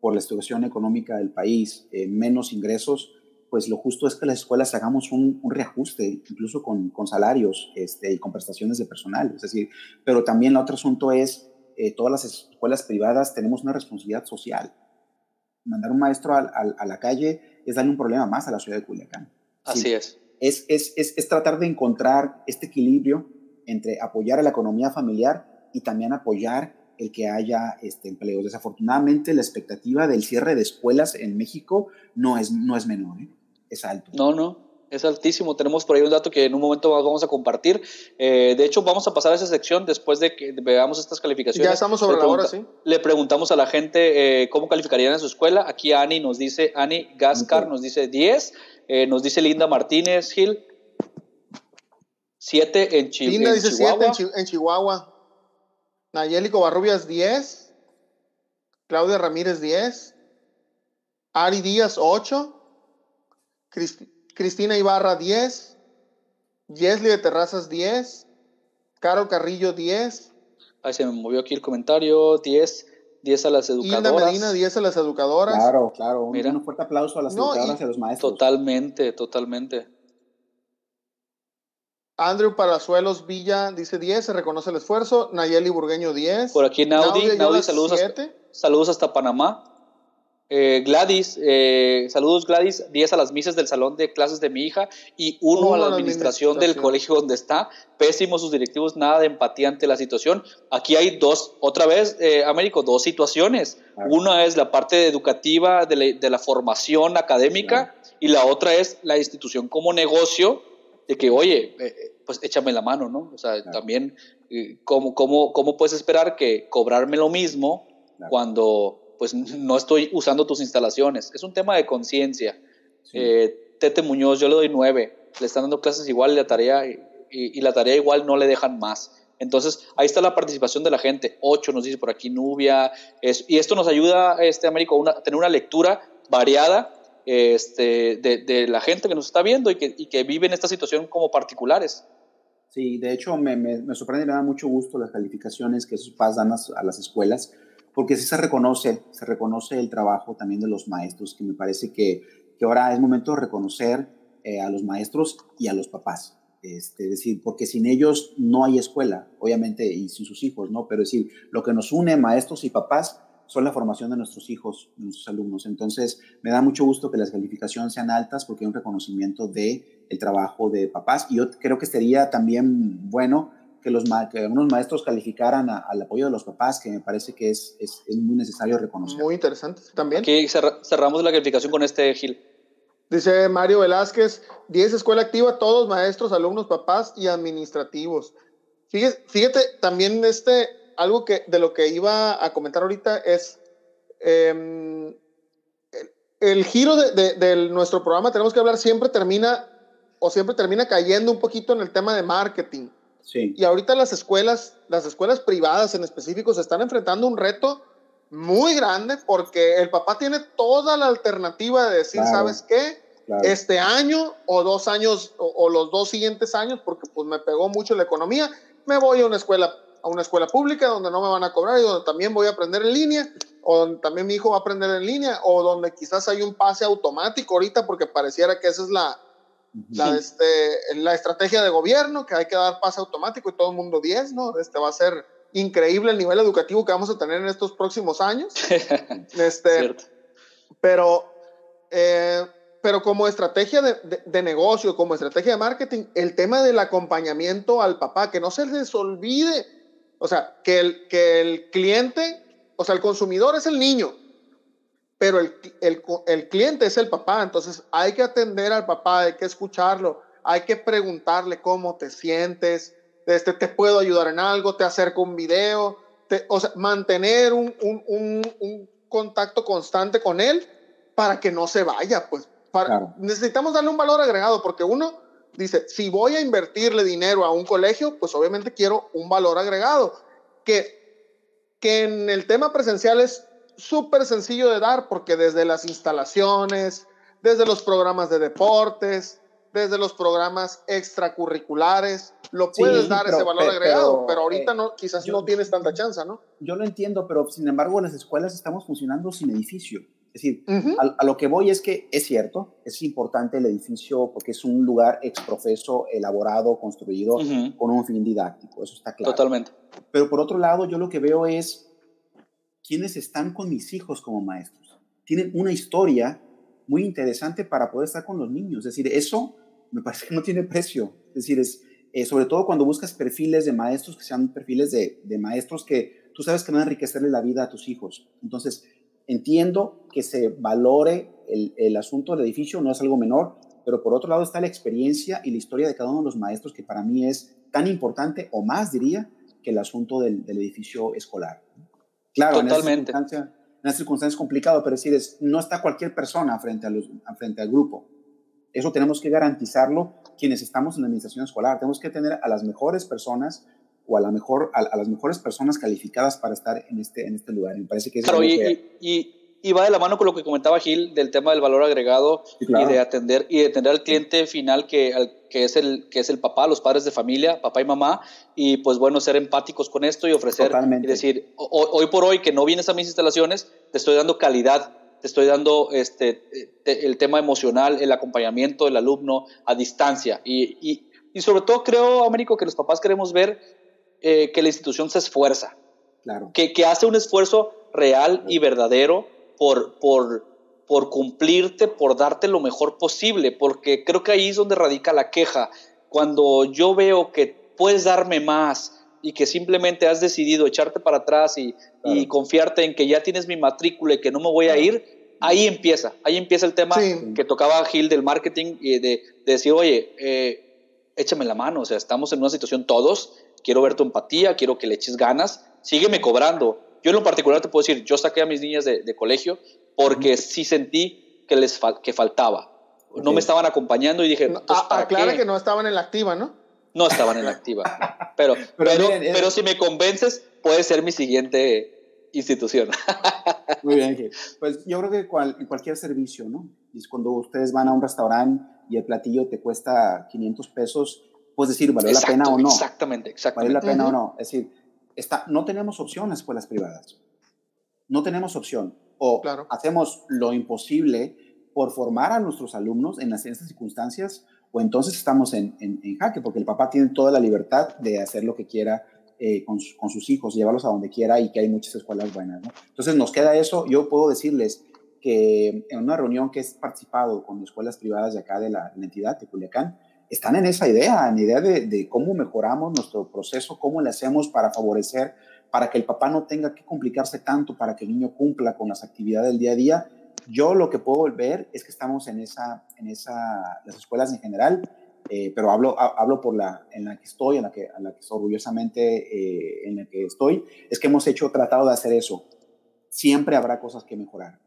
por la situación económica del país menos ingresos, pues lo justo es que las escuelas hagamos un, un reajuste, incluso con, con salarios este, y con prestaciones de personal. Es decir, pero también el otro asunto es eh, todas las escuelas privadas tenemos una responsabilidad social. Mandar un maestro a, la calle es darle un problema más a la ciudad de Culiacán. Así es. Es, es, es. tratar de encontrar este equilibrio entre apoyar a la economía familiar y también apoyar el que haya este, empleos. Desafortunadamente, la expectativa del cierre de escuelas en México no es, no es menor, ¿eh? es alto. No, no, es altísimo. Tenemos por ahí un dato que en un momento vamos a compartir. Eh, de hecho, vamos a pasar a esa sección después de que veamos estas calificaciones. Ya estamos sobre la hora, sí. Le preguntamos a la gente eh, cómo calificarían en su escuela. Aquí Ani nos dice, Ani Gascar nos dice 10. Eh, nos dice Linda Martínez Gil, 7 en, Chihuahua. Linda dice 7 en, Chihuahua. Nayeli Covarrubias 10. Claudia Ramírez 10. Ari Díaz 8. Cristi Cristina Ibarra 10, Yesli de Terrazas 10, Caro Carrillo 10. Ahí se me movió aquí el comentario, 10, 10 a las educadoras. Hilda Medina 10 a las educadoras. Claro, claro. Mira. Un fuerte aplauso a las educadoras y, a los maestros. Totalmente, totalmente. Andrew Palazuelos Villa dice 10, se reconoce el esfuerzo. Nayeli Burgueño 10. Por aquí Naudi, Naudi saludos, hasta, saludos hasta Panamá. Eh, Gladys, eh, saludos Gladys, 10 a las misas del salón de clases de mi hija y uno a la administración, del colegio donde está. Pésimos sus directivos, nada de empatía ante la situación. Aquí hay dos, otra vez, eh, Américo, dos situaciones. Una es la parte educativa de la, formación académica y la otra es la institución como negocio de que, oye, pues échame la mano, ¿no? O sea, también, ¿cómo, cómo, ¿cómo puedes esperar que cobrarme lo mismo cuando pues no estoy usando tus instalaciones. Es un tema de conciencia. Eh, Tete Muñoz, yo le doy nueve, le están dando clases igual y la tarea, y, la tarea igual no le dejan más. Entonces, ahí está la participación de la gente. Ocho nos dice por aquí Nubia. y esto nos ayuda, este Américo, a tener una lectura variada este, de, la gente que nos está viendo y que, y que vive en esta situación como particulares. Sí, de hecho me, me, sorprende y me da mucho gusto las calificaciones que esos padres dan a, las escuelas, porque sí se reconoce, se reconoce el trabajo también de los maestros, que me parece que, que ahora es momento de reconocer eh, a los maestros y a los papás. Este, es decir, porque sin ellos no hay escuela, obviamente, y sin sus hijos, ¿no? Pero es decir, lo que nos une maestros y papás son la formación de nuestros hijos, de nuestros alumnos. Entonces, me da mucho gusto que las calificaciones sean altas porque hay un reconocimiento de el trabajo de papás y yo creo que sería también bueno que, los, que algunos maestros calificaran al apoyo de los papás, que me parece que es, es, es muy necesario reconocer. Muy interesante también. Aquí cerramos la calificación con este Gil. Dice Mario Velázquez, 10 escuela activa, todos maestros, alumnos, papás y administrativos. Fíjate, fíjate también este, algo que de lo que iba a comentar ahorita es em, el, giro de, nuestro programa, tenemos que hablar, siempre termina o siempre termina cayendo un poquito en el tema de marketing. Sí. Y ahorita las escuelas, las escuelas privadas en específico, se están enfrentando un reto muy grande porque el papá tiene toda la alternativa de decir, ¿sabes qué? Este año o dos años o, o, los dos siguientes años, porque pues me pegó mucho la economía, me voy a una escuela a una escuela pública donde no me van a cobrar y donde también voy a aprender en línea, o donde también mi hijo va a aprender en línea, o donde quizás hay un pase automático ahorita porque pareciera que esa es la, la, este, la estrategia de gobierno, que hay que dar pase automático y todo el mundo 10, ¿no? Este va a ser increíble el nivel educativo que vamos a tener en estos próximos años. este, pero, eh, pero como estrategia de, de, negocio, como estrategia de marketing, el tema del acompañamiento al papá, que no se les olvide o sea, que el, que el cliente, o sea, el consumidor es el niño, pero el, el, el, cliente es el papá. Entonces hay que atender al papá, hay que escucharlo, hay que preguntarle cómo te sientes, este, te puedo ayudar en algo, te acerco un video, o sea, mantener un, un, un, un, contacto constante con él para que no se vaya, pues. Para, Necesitamos darle un valor agregado porque uno dice, si voy a invertirle dinero a un colegio, pues obviamente quiero un valor agregado, que, que en el tema presencial es súper sencillo de dar, porque desde las instalaciones, desde los programas de deportes, desde los programas extracurriculares, lo puedes dar ese valor agregado, pero, ahorita eh, no, quizás no tienes tanta chance, ¿no? Yo lo entiendo, pero sin embargo en las escuelas estamos funcionando sin edificio. Es decir, a, lo que voy es que es cierto, es importante el edificio porque es un lugar exprofeso, elaborado, construido con un fin didáctico, eso está claro. Totalmente. Pero por otro lado, yo lo que veo es quienes están con mis hijos como maestros. Tienen una historia muy interesante para poder estar con los niños. Es decir, eso me parece que no tiene precio. Es decir, es, eh, sobre todo cuando buscas perfiles de maestros que sean perfiles de, de maestros que tú sabes que van a enriquecerle la vida a tus hijos. Entonces, entiendo que se valore el, el, asunto del edificio, no es algo menor, pero por otro lado está la experiencia y la historia de cada uno de los maestros que para mí es tan importante o más diría que el asunto del, del edificio escolar. Claro, Totalmente. En esa en circunstancia es complicado, pero decir, es, no está cualquier persona frente, a los, frente al grupo. Eso tenemos que garantizarlo quienes estamos en la administración escolar. Tenemos que tener a las mejores personas o a, la mejor, a, las mejores personas calificadas para estar en este, en este lugar. Me parece que es claro, y, y, y, va de la mano con lo que comentaba Gil del tema del valor agregado y de atender y de atender al cliente final que, al, que, es el, que es el papá, los padres de familia, papá y mamá, y pues bueno, ser empáticos con esto y ofrecer y decir, hoy por hoy que no vienes a mis instalaciones, te estoy dando calidad te estoy dando este, el tema emocional, el acompañamiento del alumno a distancia. Y, y, y sobre todo creo, Américo, que los papás queremos ver eh, que la institución se esfuerza, claro. que, que hace un esfuerzo real y verdadero por, por, por cumplirte, por darte lo mejor posible, porque creo que ahí es donde radica la queja. Cuando yo veo que puedes darme más y que simplemente has decidido echarte para atrás y, y confiarte en que ya tienes mi matrícula y que no me voy a ir, ahí empieza, ahí empieza el tema que tocaba Gil del marketing y de, de decir, oye, eh, échame la mano, o sea, estamos en una situación todos quiero ver tu empatía, quiero que le eches ganas, sígueme cobrando. Yo en lo particular te puedo decir, yo saqué a mis niñas de, colegio porque sí sentí que les que faltaba. No me estaban acompañando y dije, no, aclara que no estaban en la activa, ¿no? No estaban en la activa. Pero, pero, pero, si me convences, puede ser mi siguiente institución. Muy bien, Pues yo creo que en cualquier servicio, ¿no? Es cuando ustedes van a un restaurante y el platillo te cuesta 500 pesos, puedes decir, ¿vale la pena o no? Exactamente, exactamente. ¿Vale la pena o no? Es decir, está, no tenemos opción en escuelas privadas. No tenemos opción. O hacemos lo imposible por formar a nuestros alumnos en, las, estas circunstancias, o entonces estamos en, en, en, jaque, porque el papá tiene toda la libertad de hacer lo que quiera eh, con, con, sus hijos, llevarlos a donde quiera y que hay muchas escuelas buenas. ¿no? Entonces nos queda eso. Yo puedo decirles que en una reunión que he participado con escuelas privadas de acá de la, entidad de Culiacán, están en esa idea, en idea de, de, cómo mejoramos nuestro proceso, cómo le hacemos para favorecer, para que el papá no tenga que complicarse tanto, para que el niño cumpla con las actividades del día a día. Yo lo que puedo ver es que estamos en esa, en esa, las escuelas en general, eh, pero hablo, hablo por la en la que estoy, en la que, en la que orgullosamente eh, en la que estoy, es que hemos hecho, tratado de hacer eso. Siempre habrá cosas que mejorar.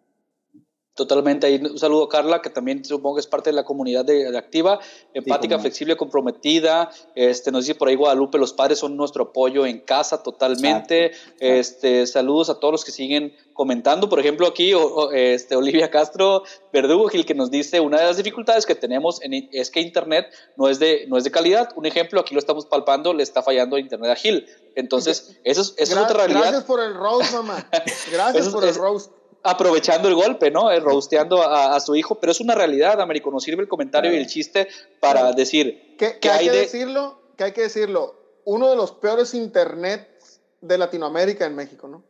Totalmente. Ahí un saludo a Carla, que también supongo que es parte de la comunidad de, activa, empática, flexible, comprometida. Este, nos dice por ahí Guadalupe, los padres son nuestro apoyo en casa totalmente. Este, saludos a todos los que siguen comentando. Por ejemplo, aquí este, Olivia Castro Verdugo Gil, que nos dice, una de las dificultades que tenemos en, es que Internet no es, de, no es de calidad. Un ejemplo, aquí lo estamos palpando, le está fallando Internet a Gil. Entonces, eso, es, eso es otra realidad. Gracias por el roast, mamá. Gracias por el roast aprovechando el golpe, ¿no? Eh, rosteando a, su hijo, pero es una realidad, Américo, nos sirve el comentario y el chiste para decir que, hay, que decirlo, que hay que decirlo, uno de los peores internet de Latinoamérica en México, ¿no?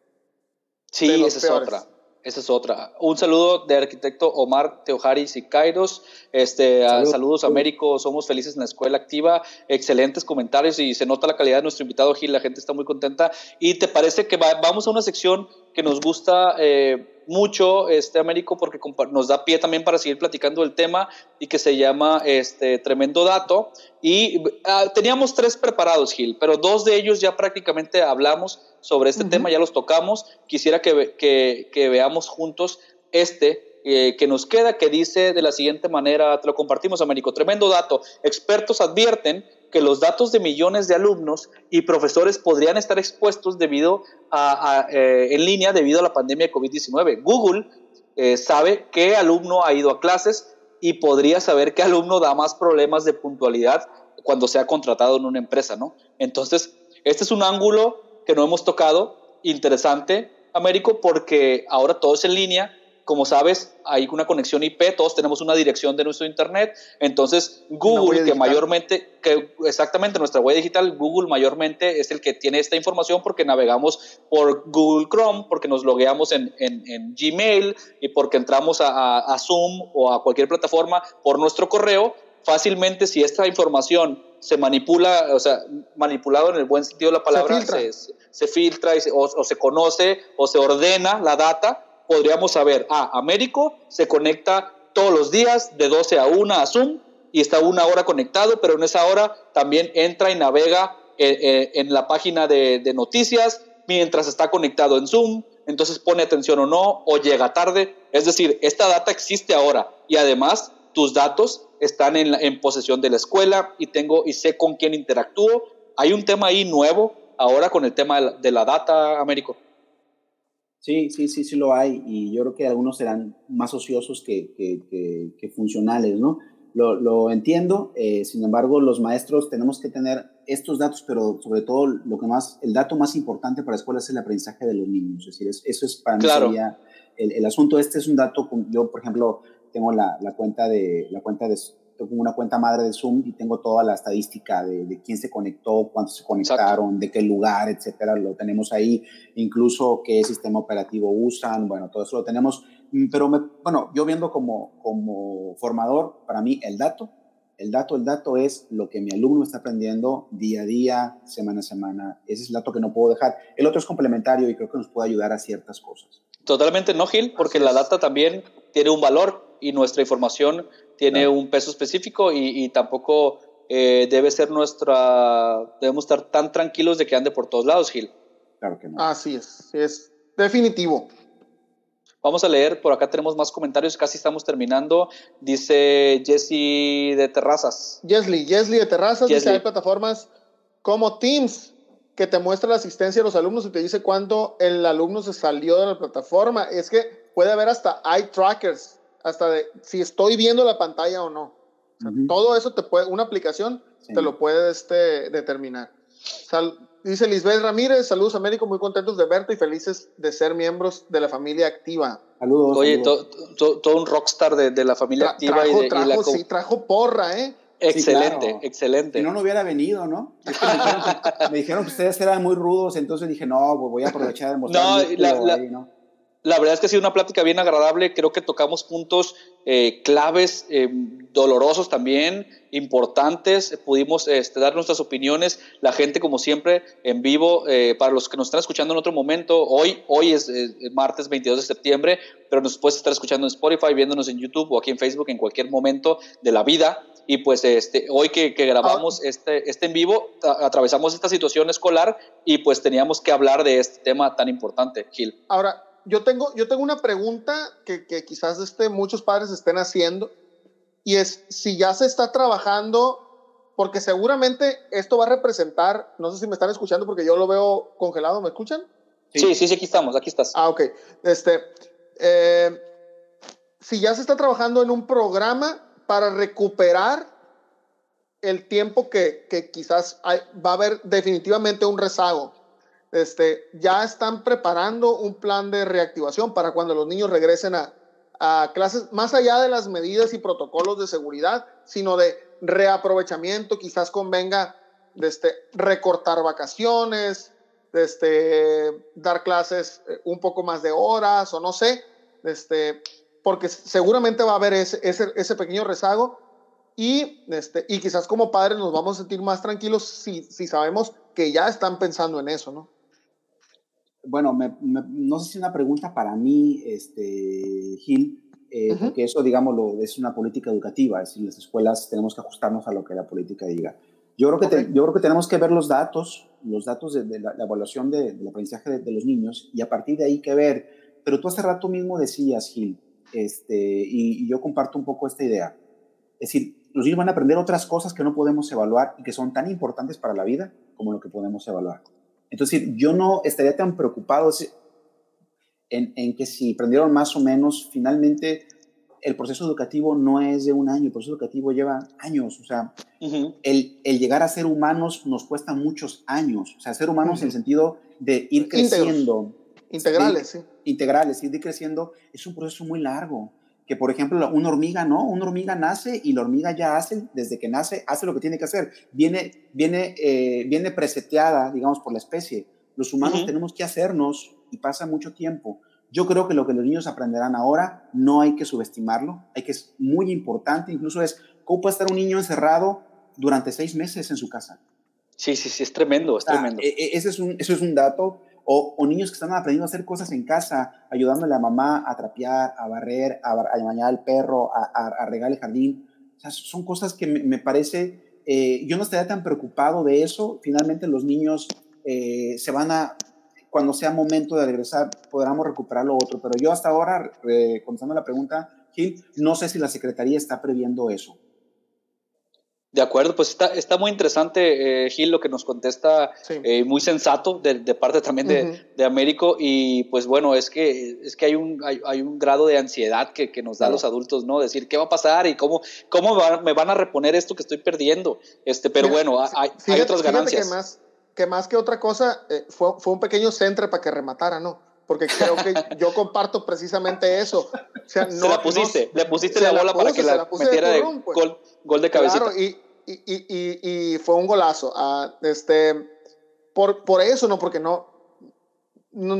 Sí, esa es otra. Esa es otra. Un saludo de arquitecto Omar Teojari Sicairos. Este, saludos, Américo. Somos felices en la escuela activa. Excelentes comentarios y se nota la calidad de nuestro invitado Gil. La gente está muy contenta. ¿Y te parece que vamos a una sección que nos gusta? Eh, mucho, este, Américo, porque nos da pie también para seguir platicando el tema y que se llama este, Tremendo Dato. Y ah, teníamos tres preparados, Gil, pero dos de ellos ya prácticamente hablamos sobre este tema, ya los tocamos. Quisiera que, que, que veamos juntos este eh, que nos queda, que dice de la siguiente manera, te lo compartimos, Américo, tremendo dato. Expertos advierten que los datos de millones de alumnos y profesores podrían estar expuestos debido a, eh, en línea debido a la pandemia de COVID-19. Google eh, sabe qué alumno ha ido a clases y podría saber qué alumno da más problemas de puntualidad cuando se ha contratado en una empresa, ¿no? Entonces, este es un ángulo que no hemos tocado, interesante, Américo, porque ahora todo es en línea como sabes, hay una conexión IP, todos tenemos una dirección de nuestro Internet, entonces Google, que mayormente, que exactamente nuestra web digital, Google mayormente es el que tiene esta información porque navegamos por Google Chrome, porque nos logueamos en, en, Gmail y porque entramos a, a, Zoom o a cualquier plataforma por nuestro correo, fácilmente si esta información se manipula, o sea, manipulado en el buen sentido de la palabra, se filtra, o se conoce o se ordena la data, podríamos saber, ah, Américo se conecta todos los días de 12 a 1 a Zoom y está una hora conectado, pero en esa hora también entra y navega eh, eh, en la página de, noticias mientras está conectado en Zoom, entonces pone atención o no, o llega tarde. Es decir, esta data existe ahora y además tus datos están en, en posesión de la escuela y tengo y sé con quién interactúo. Hay un tema ahí nuevo ahora con el tema de la, de la data, Américo. Sí, sí, sí, sí lo hay y yo creo que algunos serán más ociosos que, que, que, funcionales, ¿no? Lo, lo entiendo, eh, sin embargo, los maestros tenemos que tener estos datos, pero sobre todo lo que más, el dato más importante para la escuela es el aprendizaje de los niños, es decir, eso es para mí sería el, el, asunto. Este es un dato, yo por ejemplo tengo la, la cuenta de, la cuenta de tengo una cuenta madre de Zoom y tengo toda la estadística de, quién se conectó, cuántos se conectaron, de qué lugar, etcétera. Lo tenemos ahí, incluso qué sistema operativo usan, bueno, todo eso lo tenemos. Mm, pero, me, bueno, yo viendo como, como formador, para mí el dato, el dato, el dato es lo que mi alumno está aprendiendo día a día, semana a semana. Ese es el dato que no puedo dejar. El otro es complementario y creo que nos puede ayudar a ciertas cosas. Totalmente no, Gil, porque la data también tiene un valor y nuestra información tiene un peso específico y, tampoco eh, debe ser nuestra, debemos estar tan tranquilos de que ande por todos lados, Gil. Claro que no. Así es, es definitivo. Vamos a leer, por acá tenemos más comentarios, casi estamos terminando. Dice Jesse de Terrazas. Jesly, Jesly de Terrazas, dice hay plataformas como Teams que te muestra la asistencia de los alumnos y te dice cuándo el alumno se salió de la plataforma. Es que puede haber hasta eye trackers, hasta de si estoy viendo la pantalla o no. Todo eso te puede, una aplicación te lo puede este, determinar. dice Lisbeth Ramírez, saludos Américo, muy contentos de verte y felices de ser miembros de la familia activa. Saludos. Oye, todo un rockstar de, de la familia activa. Trajo, y trajo, sí, trajo porra, ¿eh? Excelente, excelente. Si no, no hubiera venido, ¿no? me, dijeron que, ustedes eran muy rudos, entonces dije, no, pues voy a aprovechar de mostrar. No, la, ¿no? La, verdad es que ha sido una plática bien agradable. Creo que tocamos puntos eh, claves, eh, dolorosos también, importantes. Pudimos este, dar nuestras opiniones. La gente, como siempre, en vivo, eh, para los que nos están escuchando en otro momento, hoy, hoy es martes 22 de septiembre, pero nos puedes estar escuchando en Spotify, viéndonos en YouTube o aquí en Facebook en cualquier momento de la vida. Y pues este, hoy que, que grabamos ah. este, este en vivo, atravesamos esta situación escolar y pues teníamos que hablar de este tema tan importante, Gil. Ahora, yo tengo, yo tengo una pregunta que, que quizás este, muchos padres estén haciendo y es si ya se está trabajando, porque seguramente esto va a representar, no sé si me están escuchando porque yo lo veo congelado, ¿me escuchan? Sí, sí, sí, aquí estamos, aquí estás. Ah, ok. Este, eh, si ya se está trabajando en un programa para recuperar el tiempo que, que quizás va a haber definitivamente un rezago. Este, ya están preparando un plan de reactivación para cuando los niños regresen a, a clases, más allá de las medidas y protocolos de seguridad, sino de reaprovechamiento, quizás convenga este, recortar vacaciones, este, dar clases eh, un poco más de horas o no sé, este, porque seguramente va a haber ese, ese, pequeño rezago y, y quizás como padres nos vamos a sentir más tranquilos si, si sabemos que ya están pensando en eso, ¿no? Bueno, no sé si es una pregunta para mí, este, Gil, eh, porque eso, digámoslo, es una política educativa, es decir, las escuelas tenemos que ajustarnos a lo que la política diga. Yo creo que, yo creo que tenemos que ver los datos, los datos de, la, evaluación del aprendizaje de, de, los niños y a partir de ahí que ver. Pero tú hace rato mismo decías, Gil, este, y, yo comparto un poco esta idea. Es decir, los niños van a aprender otras cosas que no podemos evaluar y que son tan importantes para la vida como lo que podemos evaluar. Entonces, yo no estaría tan preocupado en, en, que si aprendieron más o menos, finalmente el proceso educativo no es de un año, el proceso educativo lleva años. O sea, el, el, llegar a ser humanos nos cuesta muchos años. O sea, ser humanos en el sentido de ir creciendo. Integrales, sí. Integrales, ir creciendo es un proceso muy largo. Que, por ejemplo, una hormiga, ¿no? Una hormiga nace y la hormiga ya hace, desde que nace, hace lo que tiene que hacer. Viene, viene, eh, viene preseteada, digamos, por la especie. Los humanos tenemos que hacernos y pasa mucho tiempo. Yo creo que lo que los niños aprenderán ahora no hay que subestimarlo, hay que es muy importante, incluso es cómo puede estar un niño encerrado durante seis meses en su casa. Sí, sí, sí, es tremendo, es tremendo. E, e, ese, es un, ese es un dato o, niños que están aprendiendo a hacer cosas en casa, ayudándole a mamá a trapear, a barrer, a, bañar al perro, a, a, regar el jardín. O sea, son cosas que me, parece, eh, yo no estaría tan preocupado de eso. Finalmente los niños eh, se van a, cuando sea momento de regresar, podremos recuperar lo otro. Pero yo hasta ahora, eh, contestando la pregunta, Gil, no sé si la Secretaría está previendo eso. De acuerdo, pues está, está muy interesante, eh, Gil, lo que nos contesta, eh, muy sensato de, parte también de, de, Américo. Y pues bueno, es que, es que hay, un, hay, un grado de ansiedad que, que nos da a los adultos, ¿no? Decir, ¿qué va a pasar? ¿Y cómo, cómo me van a reponer esto que estoy perdiendo? Este, pero bueno, hay, hay, otras ganancias. Que más, que más que otra cosa, eh, fue, fue un pequeño centro para que rematara, ¿no? porque creo que yo comparto precisamente eso. O sea, no, se la pusiste, le pusiste la bola para que la, metiera de, pues. gol, gol, de cabecita. Claro, y, y, y, y, fue un golazo. Uh, este, por, por eso, ¿no? Porque no, no,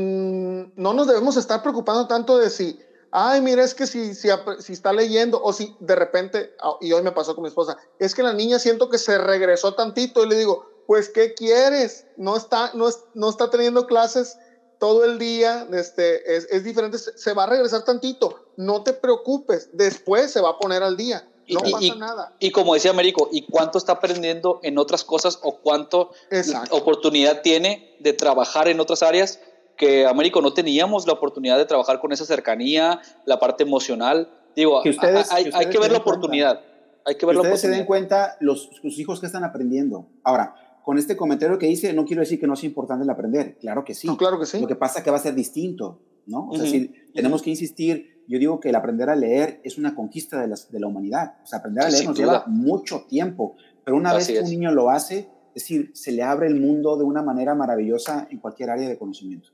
no, nos debemos estar preocupando tanto de si, ay, mira, es que si, si, si está leyendo o si de repente, ah, y hoy me pasó con mi esposa, es que la niña siento que se regresó tantito y le digo, pues, ¿qué quieres? No está, no, no está teniendo clases todo el día, este, es, es diferente, se va a regresar tantito, no te preocupes, después se va a poner al día no y, pasa nada. Y como decía Américo, ¿y cuánto está aprendiendo en otras cosas o cuánto oportunidad tiene de trabajar en otras áreas que Américo no teníamos la oportunidad de trabajar con esa cercanía, la parte emocional? Digo, hay, que, ver la oportunidad. Hay que ver que ustedes se den cuenta los, sus hijos que están aprendiendo. Ahora, con este comentario que hice, no quiero decir que no sea importante el aprender. Claro que sí. claro que sí. Lo que pasa es que va a ser distinto, ¿no? O sea, si tenemos que insistir, yo digo que el aprender a leer es una conquista de, de la humanidad. O sea, aprender a leer nos lleva mucho tiempo, pero una vez que un niño lo hace, es decir, se le abre el mundo de una manera maravillosa en cualquier área de conocimiento.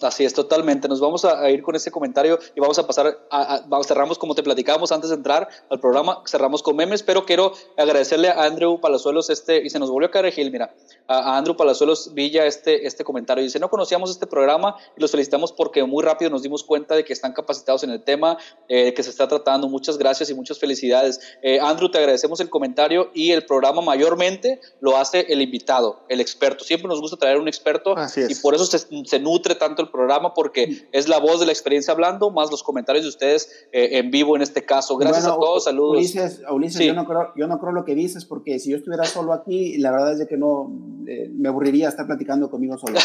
Así es, totalmente. Nos vamos a, ir con ese comentario y vamos a pasar, a, cerramos como te platicábamos antes de entrar al programa, cerramos con memes, pero quiero agradecerle a Andrew Palazuelos este, y se nos volvió a caer Gil, mira, a, Andrew Palazuelos Villa este, este comentario. Dice, no conocíamos este programa y los felicitamos porque muy rápido nos dimos cuenta de que están capacitados en el tema eh, que se está tratando. Muchas gracias y muchas felicidades. Eh, Andrew, te agradecemos el comentario y el programa mayormente lo hace el invitado, el experto. Siempre nos gusta traer un experto y por eso se, se nutre tanto el programa porque es la voz de la experiencia hablando, más los comentarios de ustedes eh, en vivo en este caso. Gracias a todos, saludos. Ulises, Ulises yo, no creo, yo no creo lo que dices porque si yo estuviera solo aquí, la verdad es de que no eh, me aburriría estar platicando conmigo solo.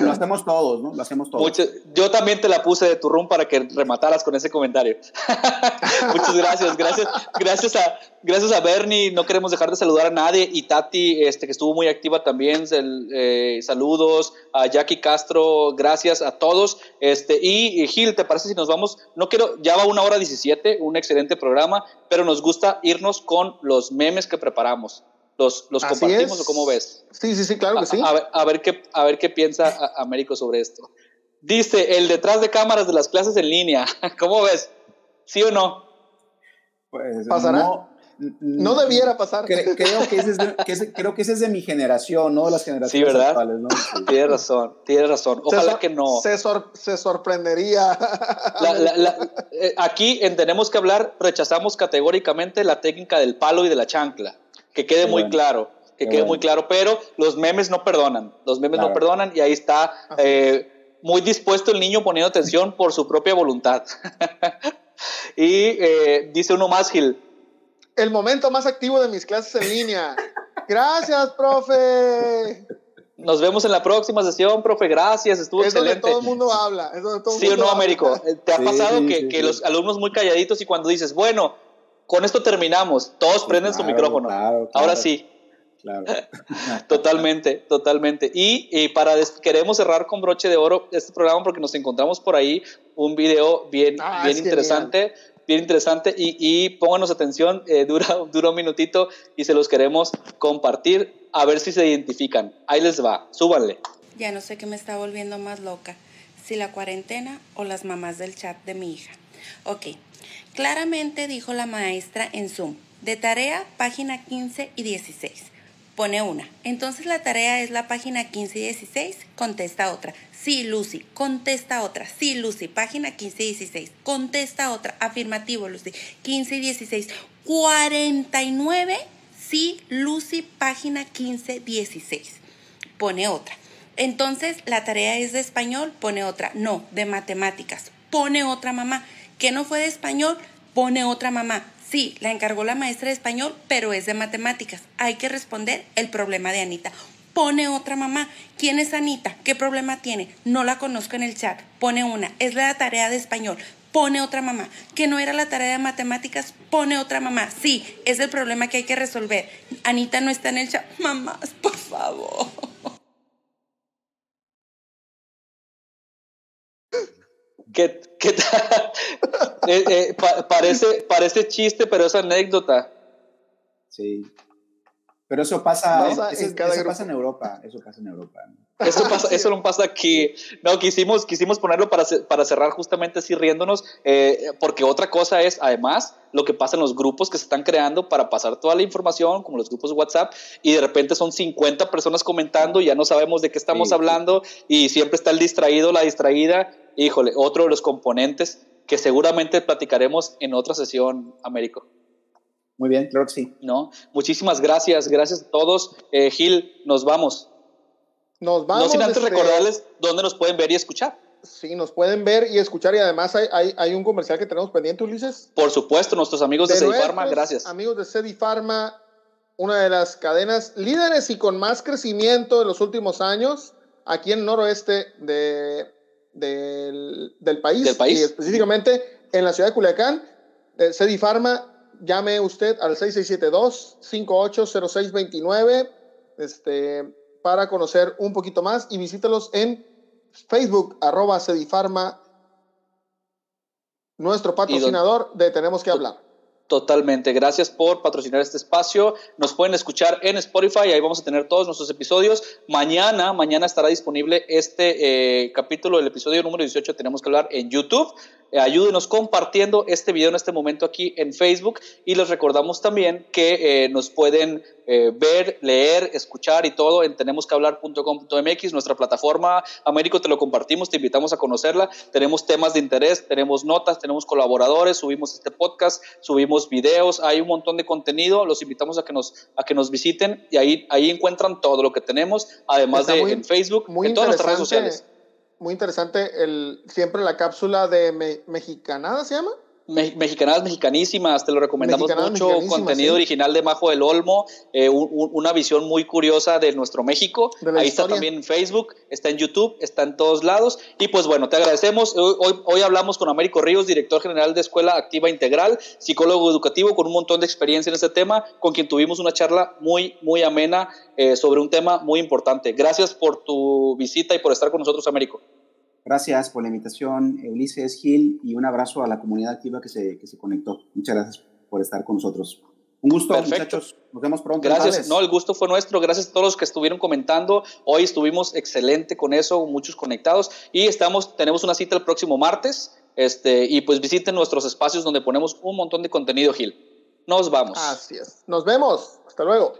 Lo hacemos, todos, ¿no? Lo hacemos todos. yo también te la puse de tu room para que remataras con ese comentario. Muchas gracias, gracias, gracias a, gracias a Bernie, no queremos dejar de saludar a nadie y Tati, este, que estuvo muy activa también, eh, saludos a Jackie Castro, gracias a todos. Este, y, Gil, ¿te parece si nos vamos? No quiero, ya va una hora 17, un excelente programa, pero nos gusta irnos con los memes que preparamos. ¿Los, los compartimos o cómo ves? Sí, sí, sí, claro que sí. A, ver, qué, a ver qué piensa Américo sobre esto. Dice, el detrás de cámaras de las clases en línea. ¿Cómo ves? ¿Sí o no? Pues, ¿Pasará? No debiera pasar. creo, que ese es de, creo que ese es de mi generación, no de las generaciones sí, ¿verdad? actuales. ¿no? Tienes razón, tienes razón. Ojalá que no. Se, se sorprendería. Eh, aquí en Tenemos que hablar, rechazamos categóricamente la técnica del palo y de la chancla. Que quede muy claro, que quede muy claro. Pero los memes no perdonan, los memes no perdonan y ahí está eh, muy dispuesto el niño poniendo atención por su propia voluntad. y eh, dice uno más, Gil, el momento más activo de mis clases en línea. Gracias, profe. Nos vemos en la próxima sesión, profe. Gracias, estuvo excelente. todo el mundo habla. sí o no, Américo. ¿Te ha pasado que, los alumnos muy calladitos y cuando dices, bueno, con esto terminamos, todos prenden su micrófono? Ahora sí. Claro. totalmente, totalmente. Y, para queremos cerrar con broche de oro este programa porque nos encontramos por ahí un video bien, ah, bien interesante bien interesante y, y pónganos atención, eh, dura, dura un minutito y se los queremos compartir a ver si se identifican. Ahí les va, súbanle. Ya no sé qué me está volviendo más loca, si la cuarentena o las mamás del chat de mi hija. Ok, claramente dijo la maestra en Zoom, de tarea página 15 y 16. Pone una. Entonces la tarea es la página 15 y 16, contesta otra. Sí, Lucy. Contesta otra. Sí, Lucy. Página 15 y 16. Contesta otra. Afirmativo, Lucy. 15 y 16. 49. Sí, Lucy. Página 15, 16. Pone otra. Entonces, la tarea es de español, pone otra. No, de matemáticas. Pone otra mamá. ¿Que no fue de español? Pone otra mamá. Sí, la encargó la maestra de español, pero es de matemáticas. Hay que responder el problema de Anita pone otra mamá. ¿Quién es Anita? ¿Qué problema tiene? No la conozco en el chat. Pone una. Es la tarea de español. Pone otra mamá. Que no era la tarea de matemáticas. Pone otra mamá. Sí, es el problema que hay que resolver. Anita no está en el chat. Mamás, por favor. ¿Qué, qué eh, eh, parece, parece chiste, pero es anécdota. Sí. Pero eso pasa, en, pasa en Europa, eso pasa en Europa. Eso, pasa, eso no pasa aquí. No, quisimos, quisimos ponerlo para, para cerrar justamente así riéndonos, eh, porque otra cosa es, además, lo que pasa en los grupos que se están creando para pasar toda la información, como los grupos WhatsApp, y de repente son 50 personas comentando, y ya no sabemos de qué estamos hablando, y siempre está el distraído, la distraída. Híjole, otro de los componentes que seguramente platicaremos en otra sesión, Américo. Muy bien, claro que sí. ¿No? Muchísimas gracias, gracias a todos. Eh, Gil, nos vamos. Nos vamos. No sin antes recordarles dónde nos pueden ver y escuchar. Sí, nos pueden ver y escuchar y además hay, hay, un comercial que tenemos pendiente, Ulises. Por supuesto, nuestros amigos de, de Pharma, gracias. Amigos de Cedifarma, una de las cadenas líderes y con más crecimiento en los últimos años aquí en el noroeste de, del, país, del país. Y específicamente en la ciudad de Culiacán. Cedifarma llame usted al 6672-580629 este, para conocer un poquito más y visítelos en Facebook, arroba Cedifarma, nuestro patrocinador de Tenemos que hablar. Totalmente. Gracias por patrocinar este espacio. Nos pueden escuchar en Spotify. Ahí vamos a tener todos nuestros episodios. Mañana, mañana estará disponible este eh, capítulo, el episodio número 18. Tenemos que hablar en YouTube. Eh, ayúdenos compartiendo este video en este momento aquí en Facebook y les recordamos también que eh, nos pueden eh, ver, leer, escuchar y todo en tenemosquehablar.com.mx, nuestra plataforma. Américo, te lo compartimos, te invitamos a conocerla. Tenemos temas de interés, tenemos notas, tenemos colaboradores, subimos este podcast, subimos videos, hay un montón de contenido. Los invitamos a que nos, a que nos visiten y ahí, ahí encuentran todo lo que tenemos, además de en Facebook, en todas nuestras redes sociales muy interesante el, siempre la cápsula de Mexicanada, ¿se llama? Mexicanadas mexicanísimas, te lo recomendamos mucho, contenido original de Majo del Olmo, eh, una visión muy curiosa de nuestro México. Ahí está también en Facebook, está en YouTube, está en todos lados. Y pues bueno, te agradecemos. Hoy, hoy hablamos con Américo Ríos, director general de Escuela Activa Integral, psicólogo educativo con un montón de experiencia en este tema, con quien tuvimos una charla muy, muy amena eh, sobre un tema muy importante. Gracias por tu visita y por estar con nosotros, Américo. Gracias por la invitación, Ulises Gil, y un abrazo a la comunidad activa que se, que se conectó. Muchas gracias por estar con nosotros. Un gusto, muchachos. Nos vemos pronto. Gracias. No, el gusto fue nuestro. Gracias a todos los que estuvieron comentando. Hoy estuvimos excelente con eso, muchos conectados. Y estamos, tenemos una cita el próximo martes. Este, y pues visiten nuestros espacios donde ponemos un montón de contenido, Gil. Nos vamos. Así es. Nos vemos. Hasta luego.